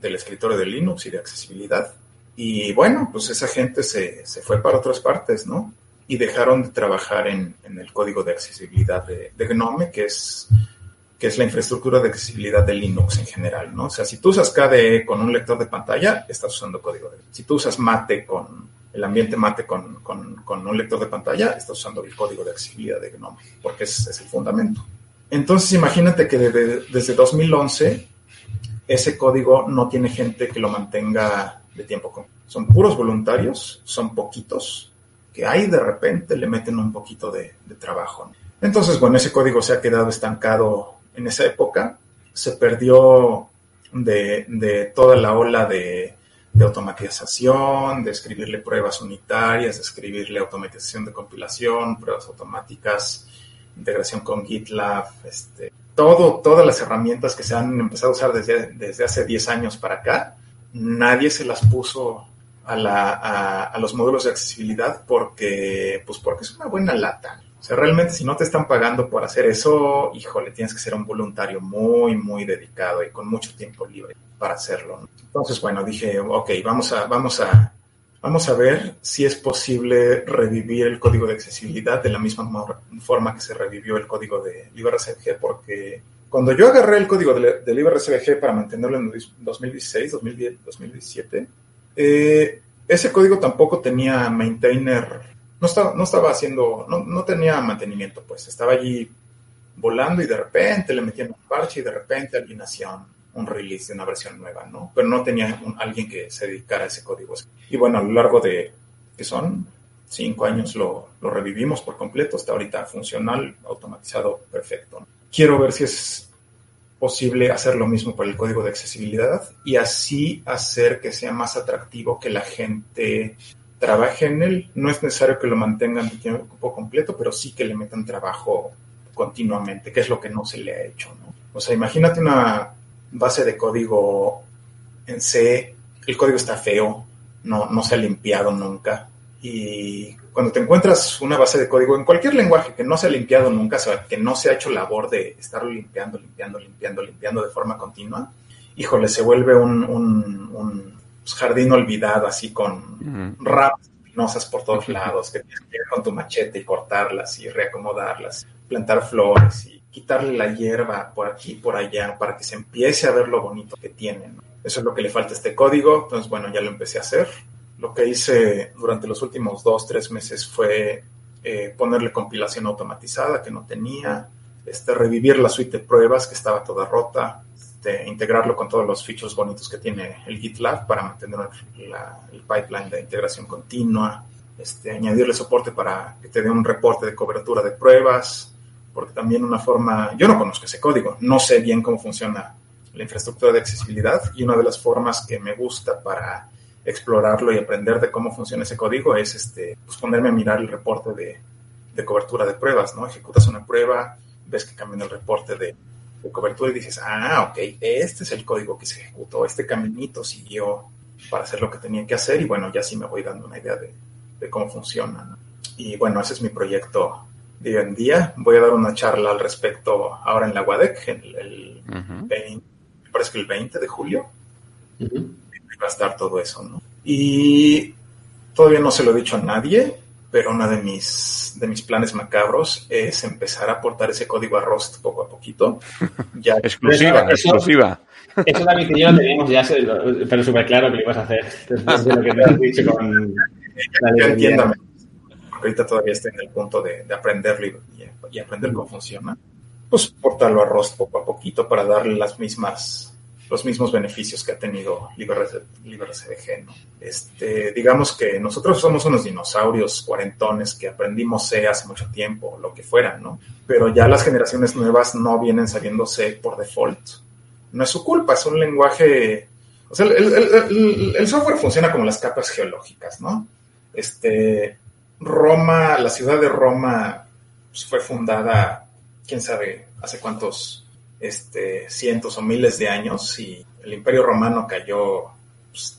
del escritorio de Linux y de accesibilidad. Y bueno, pues esa gente se, se fue para otras partes, ¿no? Y dejaron de trabajar en, en el código de accesibilidad de, Gnome, que es que es la infraestructura de accesibilidad de Linux en general, ¿no? O sea, si tú usas KDE con un lector de pantalla, estás usando código de... Si tú usas Mate con el ambiente Mate con, con, un lector de pantalla, estás usando el código de accesibilidad de GNOME, porque es, es el fundamento. Entonces, imagínate que desde, desde 2011 ese código no tiene gente que lo mantenga de tiempo. Son puros voluntarios, son poquitos, que ahí de repente le meten un poquito de, trabajo. Entonces, bueno, ese código se ha quedado estancado en esa época, se perdió de, toda la ola de, automatización, de escribirle pruebas unitarias, de escribirle automatización de compilación, pruebas automáticas, integración con GitLab, este, todo, todas las herramientas que se han empezado a usar desde, desde hace 10 años para acá, nadie se las puso a, la, a, los módulos de accesibilidad porque, pues porque es una buena lata. O sea, realmente si no te están pagando por hacer eso, híjole, tienes que ser un voluntario muy, muy dedicado y con mucho tiempo libre para hacerlo. Entonces, bueno, dije, ok, vamos a, vamos a, vamos a ver si es posible revivir el código de accesibilidad de la misma forma que se revivió el código de LibreCBG, porque cuando yo agarré el código de, de LibreCBG para mantenerlo en 2016, 2010, 2017, eh, ese código tampoco tenía maintainer no estaba, no estaba haciendo, no, no tenía mantenimiento, pues estaba allí volando y de repente le metían un parche y de repente alguien hacía un, release de una versión nueva, ¿no? Pero no tenía alguien que se dedicara a ese código. Y bueno, a lo largo de, que son cinco años, lo, lo revivimos por completo, está ahorita funcional, automatizado, perfecto. Quiero ver si es posible hacer lo mismo para el código de accesibilidad y así hacer que sea más atractivo que la gente trabaje en él. No es necesario que lo mantengan de tiempo completo, pero sí que le metan trabajo continuamente, que es lo que no se le ha hecho. ¿no? O sea, imagínate una base de código en C, el código está feo, no, no se ha limpiado nunca. Y cuando te encuentras una base de código en cualquier lenguaje que no se ha limpiado nunca, o sea, que no se ha hecho labor de estarlo limpiando, limpiando, limpiando, limpiando de forma continua, híjole, se vuelve un pues, jardín olvidado, así con ramas espinosas por todos lados, que tienes que ir con tu machete y cortarlas y reacomodarlas, plantar flores y quitarle la hierba por aquí y por allá para que se empiece a ver lo bonito que tienen. Eso es lo que le falta a este código, entonces bueno, ya lo empecé a hacer. Lo que hice durante los últimos dos, tres meses fue eh, ponerle compilación automatizada que no tenía, este, revivir la suite de pruebas que estaba toda rota, este, integrarlo con todos los features bonitos que tiene el GitLab para mantener el pipeline de integración continua, este, añadirle soporte para que te dé un reporte de cobertura de pruebas, porque también una forma, yo no conozco ese código, no sé bien cómo funciona la infraestructura de accesibilidad y una de las formas que me gusta para explorarlo y aprender de cómo funciona ese código es este, pues ponerme a mirar el reporte de, de cobertura de pruebas, ¿no? Ejecutas una prueba, ves que cambia el reporte de de cobertura y dices, ah, ok, este es el código que se ejecutó, este caminito siguió para hacer lo que tenía que hacer y bueno, ya sí me voy dando una idea de, cómo funciona. Y bueno, ese es mi proyecto de hoy en día. Voy a dar una charla al respecto ahora en la WADEC, en el, 20, parece que el 20 de julio. Estar todo eso, ¿no? Y todavía no se lo he dicho a nadie, pero uno de mis, de mis planes macabros es empezar a aportar ese código a Rust poco a poquito. Ya, exclusiva, exclusiva. Eso David y yo lo teníamos ya, pero súper claro que lo ibas a hacer después de lo que me has dicho con la entiendo. Ahorita todavía estoy en el punto de, de aprenderlo y, y, aprender cómo funciona. Pues portarlo a Rust poco a poquito para darle las mismas los mismos beneficios que ha tenido LibreCDG. ¿no? Este, digamos que nosotros somos unos dinosaurios cuarentones que aprendimos C hace mucho tiempo, lo que fuera, ¿no? Pero ya las generaciones nuevas no vienen sabiendo C por default. No es su culpa, es un lenguaje... O sea, el, software funciona como las capas geológicas, ¿no? Este, Roma, la ciudad de Roma pues, fue fundada, quién sabe, hace cuántos este, cientos o miles de años y el imperio romano cayó, pues,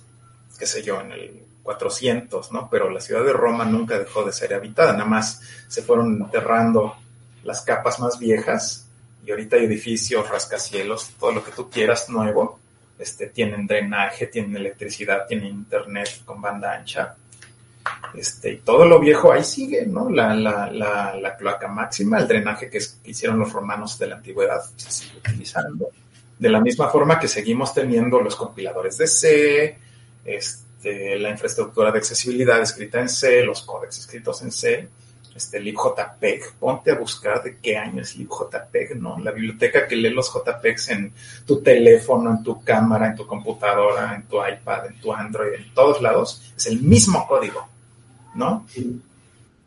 qué sé yo, en el 400, ¿no? Pero la ciudad de Roma nunca dejó de ser habitada, nada más se fueron enterrando las capas más viejas y ahorita hay edificios, rascacielos, todo lo que tú quieras nuevo, este, tienen drenaje, tienen electricidad, tienen internet con banda ancha este, y todo lo viejo ahí sigue, ¿no? La, cloaca máxima, el drenaje que, hicieron los romanos de la antigüedad, se sigue utilizando. De la misma forma que seguimos teniendo los compiladores de C, este, la infraestructura de accesibilidad escrita en C, los códex escritos en C, este libjpeg, ponte a buscar de qué año es libjpeg, ¿no? La biblioteca que lee los JPEGs en tu teléfono, en tu cámara, en tu computadora, en tu iPad, en tu Android, en todos lados, es el mismo código, ¿no?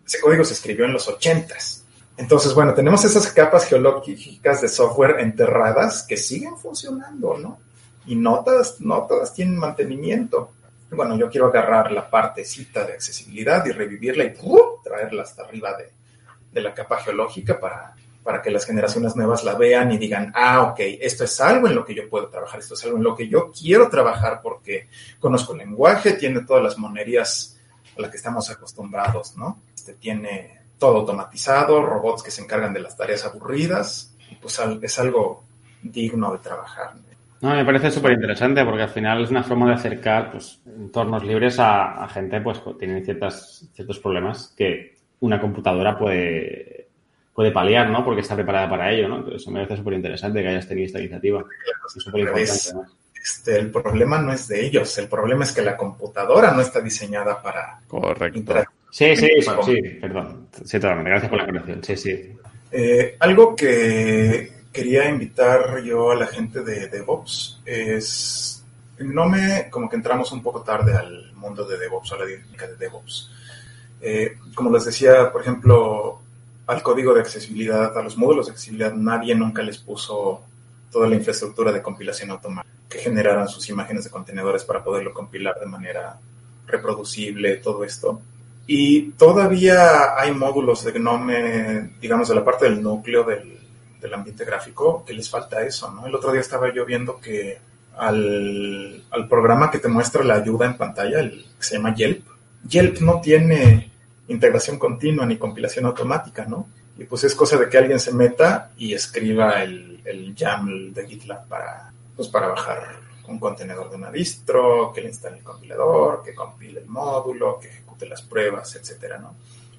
Ese código se escribió en los ochentas. Entonces, bueno, tenemos esas capas geológicas de software enterradas que siguen funcionando, ¿no? Y no todas, no todas tienen mantenimiento bueno, yo quiero agarrar la partecita de accesibilidad y revivirla y traerla hasta arriba de, la capa geológica para, para que las generaciones nuevas la vean y digan, ah, ok, esto es algo en lo que yo puedo trabajar, esto es algo en lo que yo quiero trabajar porque conozco el lenguaje, tiene todas las monerías a las que estamos acostumbrados, ¿no? Este tiene todo automatizado, robots que se encargan de las tareas aburridas, y pues es algo digno de trabajar. No, me parece súper interesante porque al final es una forma de acercar pues, entornos libres a, gente pues, que tiene ciertas, ciertos problemas que una computadora puede, puede paliar, ¿no? Porque está preparada para ello, ¿no? Entonces, me parece súper interesante que hayas tenido esta iniciativa. es súper importante, este, el problema no es de ellos, el problema es que la computadora no está diseñada para... Correcto. Sí, sí, sí, perdón. Sí, totalmente. Gracias por la corrección. Sí, sí. Eh, algo que quería invitar yo a la gente de DevOps es, no me, como que entramos un poco tarde al mundo de DevOps, a la dinámica de DevOps. Eh, como les decía, por ejemplo, al código de accesibilidad, a los módulos de accesibilidad, nadie nunca les puso toda la infraestructura de compilación automática que generaran sus imágenes de contenedores para poderlo compilar de manera reproducible, todo esto. Y todavía hay módulos de GNOME, digamos, de la parte del núcleo del, del ambiente gráfico, que les falta eso, ¿no? El otro día estaba yo viendo que al, programa que te muestra la ayuda en pantalla, el que se llama Yelp, Yelp no tiene integración continua ni compilación automática, ¿no? Y pues es cosa de que alguien se meta y escriba el, el YAML de GitLab para, pues para bajar un contenedor de una distro, que le instale el compilador, que compile el módulo, que ejecute las pruebas, etcétera, ¿no?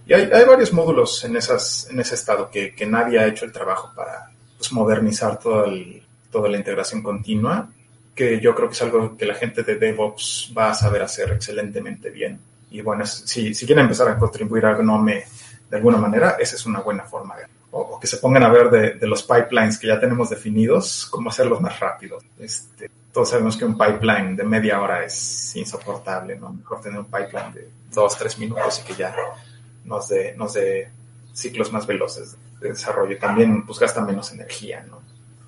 Y hay, varios módulos en, esas, en ese estado que, nadie ha hecho el trabajo para pues, modernizar toda, toda la integración continua, que yo creo que es algo que la gente de DevOps va a saber hacer excelentemente bien. Y bueno, si, si quieren empezar a contribuir a Gnome de alguna manera, esa es una buena forma de o, que se pongan a ver de, de, los pipelines que ya tenemos definidos, cómo hacerlos más rápidos. Este, todos sabemos que un pipeline de media hora es insoportable, ¿no? Mejor tener un pipeline de dos, tres minutos y que ya nos dé, nos de ciclos más veloces de desarrollo. También pues gasta menos energía, ¿no?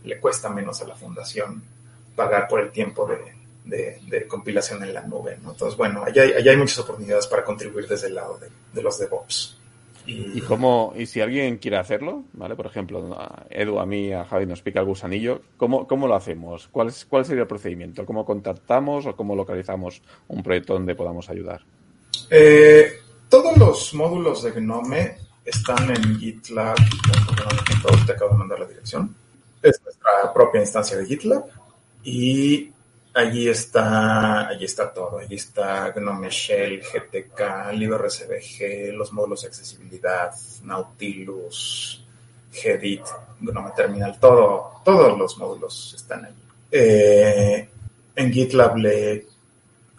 Le cuesta menos a la fundación pagar por el tiempo de, de, compilación en la nube, ¿no? Entonces, bueno, allá hay, hay muchas oportunidades para contribuir desde el lado de, los DevOps. Y, cómo, y si alguien quiere hacerlo, ¿vale? Por ejemplo, Edu, a mí, a Javi nos pica el gusanillo, ¿cómo, cómo lo hacemos? ¿Cuál, es, ¿Cuál sería el procedimiento? ¿Cómo contactamos o cómo localizamos un proyecto donde podamos ayudar? Eh, todos los módulos de Gnome están en GitLab. Te acabo de mandar la dirección. Es nuestra propia instancia de GitLab. Y allí está, allí está todo. Allí está Gnome Shell, GTK, LibreSVG, los módulos de accesibilidad, Nautilus, Gedit, Gnome Terminal, todo, todos los módulos están allí. Eh, en GitLab le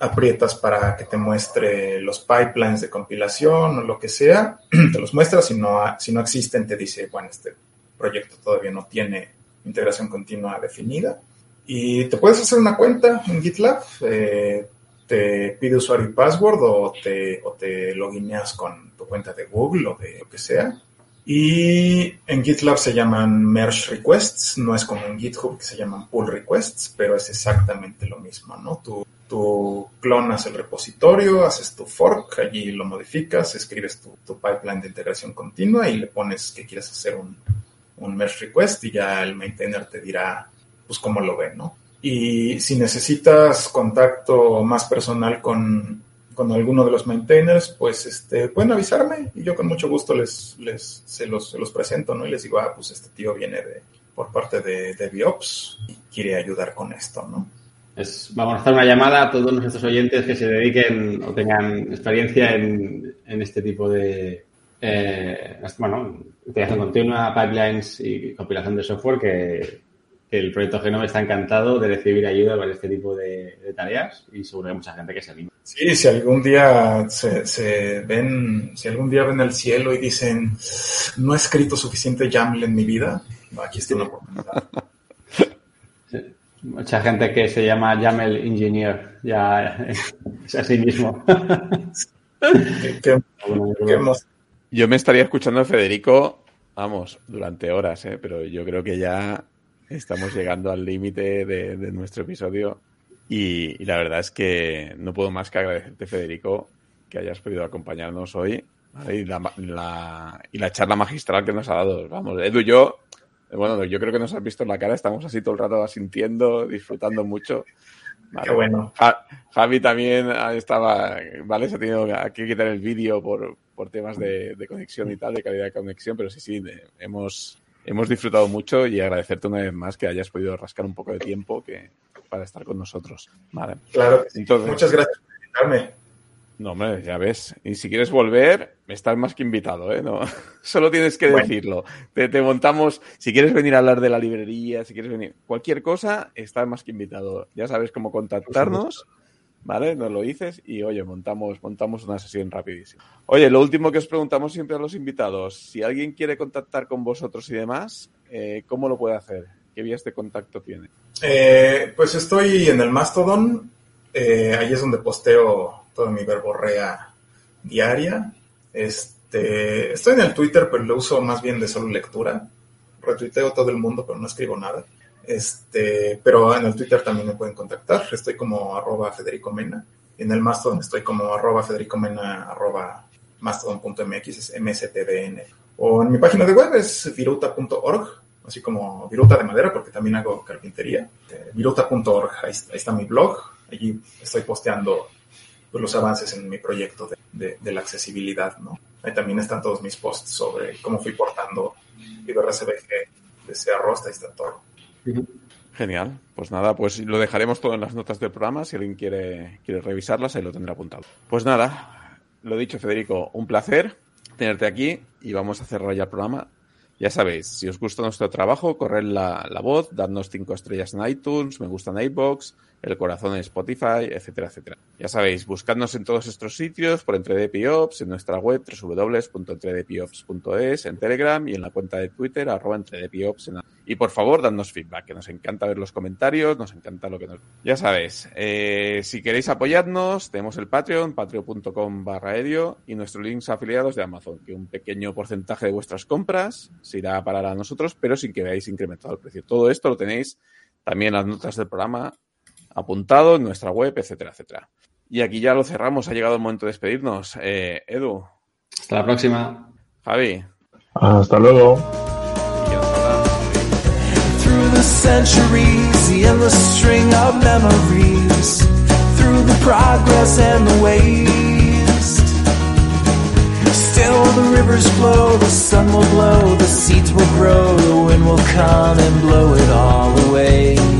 aprietas para que te muestre los pipelines de compilación o lo que sea, te los muestra, si no, si no existen te dice, bueno, este proyecto todavía no tiene integración continua definida. Y te puedes hacer una cuenta en GitLab, eh, te pide usuario y password o te, o te logineas con tu cuenta de Google o de lo que sea. Y en GitLab se llaman merge requests, no es como en GitHub que se llaman pull requests, pero es exactamente lo mismo, ¿no? Tú Tú clonas el repositorio, haces tu fork, allí lo modificas, escribes tu, pipeline de integración continua y le pones que quieres hacer un, un merge request y ya el maintainer te dirá pues cómo lo ve, ¿no? Y si necesitas contacto más personal con, con alguno de los maintainers, pues este, pueden avisarme y yo con mucho gusto les, les se, los, se los presento, ¿no? Y les digo, ah, pues este tío viene por parte de, de Biops y quiere ayudar con esto, ¿no? vamos a hacer una llamada a todos nuestros oyentes que se dediquen o tengan experiencia en, este tipo de, eh, bueno, utilización continua, pipelines y compilación de software que, el proyecto Genome está encantado de recibir ayuda para este tipo de, tareas y seguro que hay mucha gente que se anima. Sí, si algún día se, ven, si algún día ven el cielo y dicen, no he escrito suficiente YAML en mi vida, aquí está una oportunidad. Mucha gente que se llama YAML Engineer, ya es así mismo. Yo me estaría escuchando a Federico, vamos, durante horas, ¿eh? pero yo creo que ya estamos llegando al límite de, nuestro episodio y, la verdad es que no puedo más que agradecerte, Federico, que hayas podido acompañarnos hoy y, la, y la charla magistral que nos ha dado. Vamos, Edu y yo bueno, yo creo que nos has visto en la cara, estamos así todo el rato asintiendo, disfrutando mucho. Qué bueno. Javi también estaba, ¿vale? Se ha tenido que quitar el vídeo por, por temas de, conexión y tal, de calidad de conexión, pero sí, sí, hemos, hemos disfrutado mucho y agradecerte una vez más que hayas podido rascar un poco de tiempo que, para estar con nosotros. Vale. Claro. Entonces, Muchas gracias por invitarme. No, hombre, ya ves. Y si quieres volver, estás más que invitado, ¿eh? No, solo tienes que decirlo. Te, montamos, si quieres venir a hablar de la librería, si quieres venir, cualquier cosa, estás más que invitado. Ya sabes cómo contactarnos, ¿vale? Nos lo dices y, oye, montamos, montamos una sesión rapidísima. Oye, lo último que os preguntamos siempre a los invitados, si alguien quiere contactar con vosotros y demás, eh, ¿cómo lo puede hacer? ¿Qué vías de contacto tiene? Eh, pues estoy en el Mastodon, eh, ahí es donde posteo toda mi verborrea diaria. Este, estoy en el Twitter, pero lo uso más bien de solo lectura. Retuiteo todo el mundo, pero no escribo nada. Este, pero en el Twitter también me pueden contactar. Estoy como arroba Federico Mena. En el Mastodon estoy como arroba Federico Mena arroba mastodon.mx, es mstdn. O en mi página de web es viruta.org, así como viruta de madera, porque también hago carpintería. Eh, viruta.org, ahí, está mi blog. Allí estoy posteando pues, los avances en mi proyecto de, la accesibilidad, ¿no? Ahí también están todos mis posts sobre cómo fui portando IBRCBG de arroz, ahí está todo. Genial. Pues nada, pues lo dejaremos todo en las notas del programa. Si alguien quiere, quiere revisarlas, ahí lo tendrá apuntado. Pues nada, lo dicho, Federico, un placer tenerte aquí y vamos a cerrar ya el programa. Ya sabéis, si os gusta nuestro trabajo, corred la, la voz, dadnos cinco estrellas en iTunes, me gusta en iBox, el corazón en Spotify, etcétera, etcétera. Ya sabéis, buscadnos en todos estos sitios por EntredePiops, en nuestra web www.entredepiops.es, en Telegram y en la cuenta de Twitter arroba entredepiops. Y por favor, dadnos feedback, que nos encanta ver los comentarios, nos encanta lo que nos... Ya sabéis, eh, si queréis apoyarnos, tenemos el Patreon, patreon.com barra edio y nuestros links afiliados de Amazon, que un pequeño porcentaje de vuestras compras se irá a parar a nosotros, pero sin que veáis incrementado el precio. Todo esto lo tenéis también en las notas del programa apuntado en nuestra web, etcétera, etcétera. Y aquí ya lo cerramos, ha llegado el momento de despedirnos. Eh, Edu. Hasta la próxima. Javi. Hasta luego. Through the centuries, the endless string of memories, through the progress and the waste. Still the rivers flow, the sun will blow, the seeds will grow, the wind will come and blow it all away.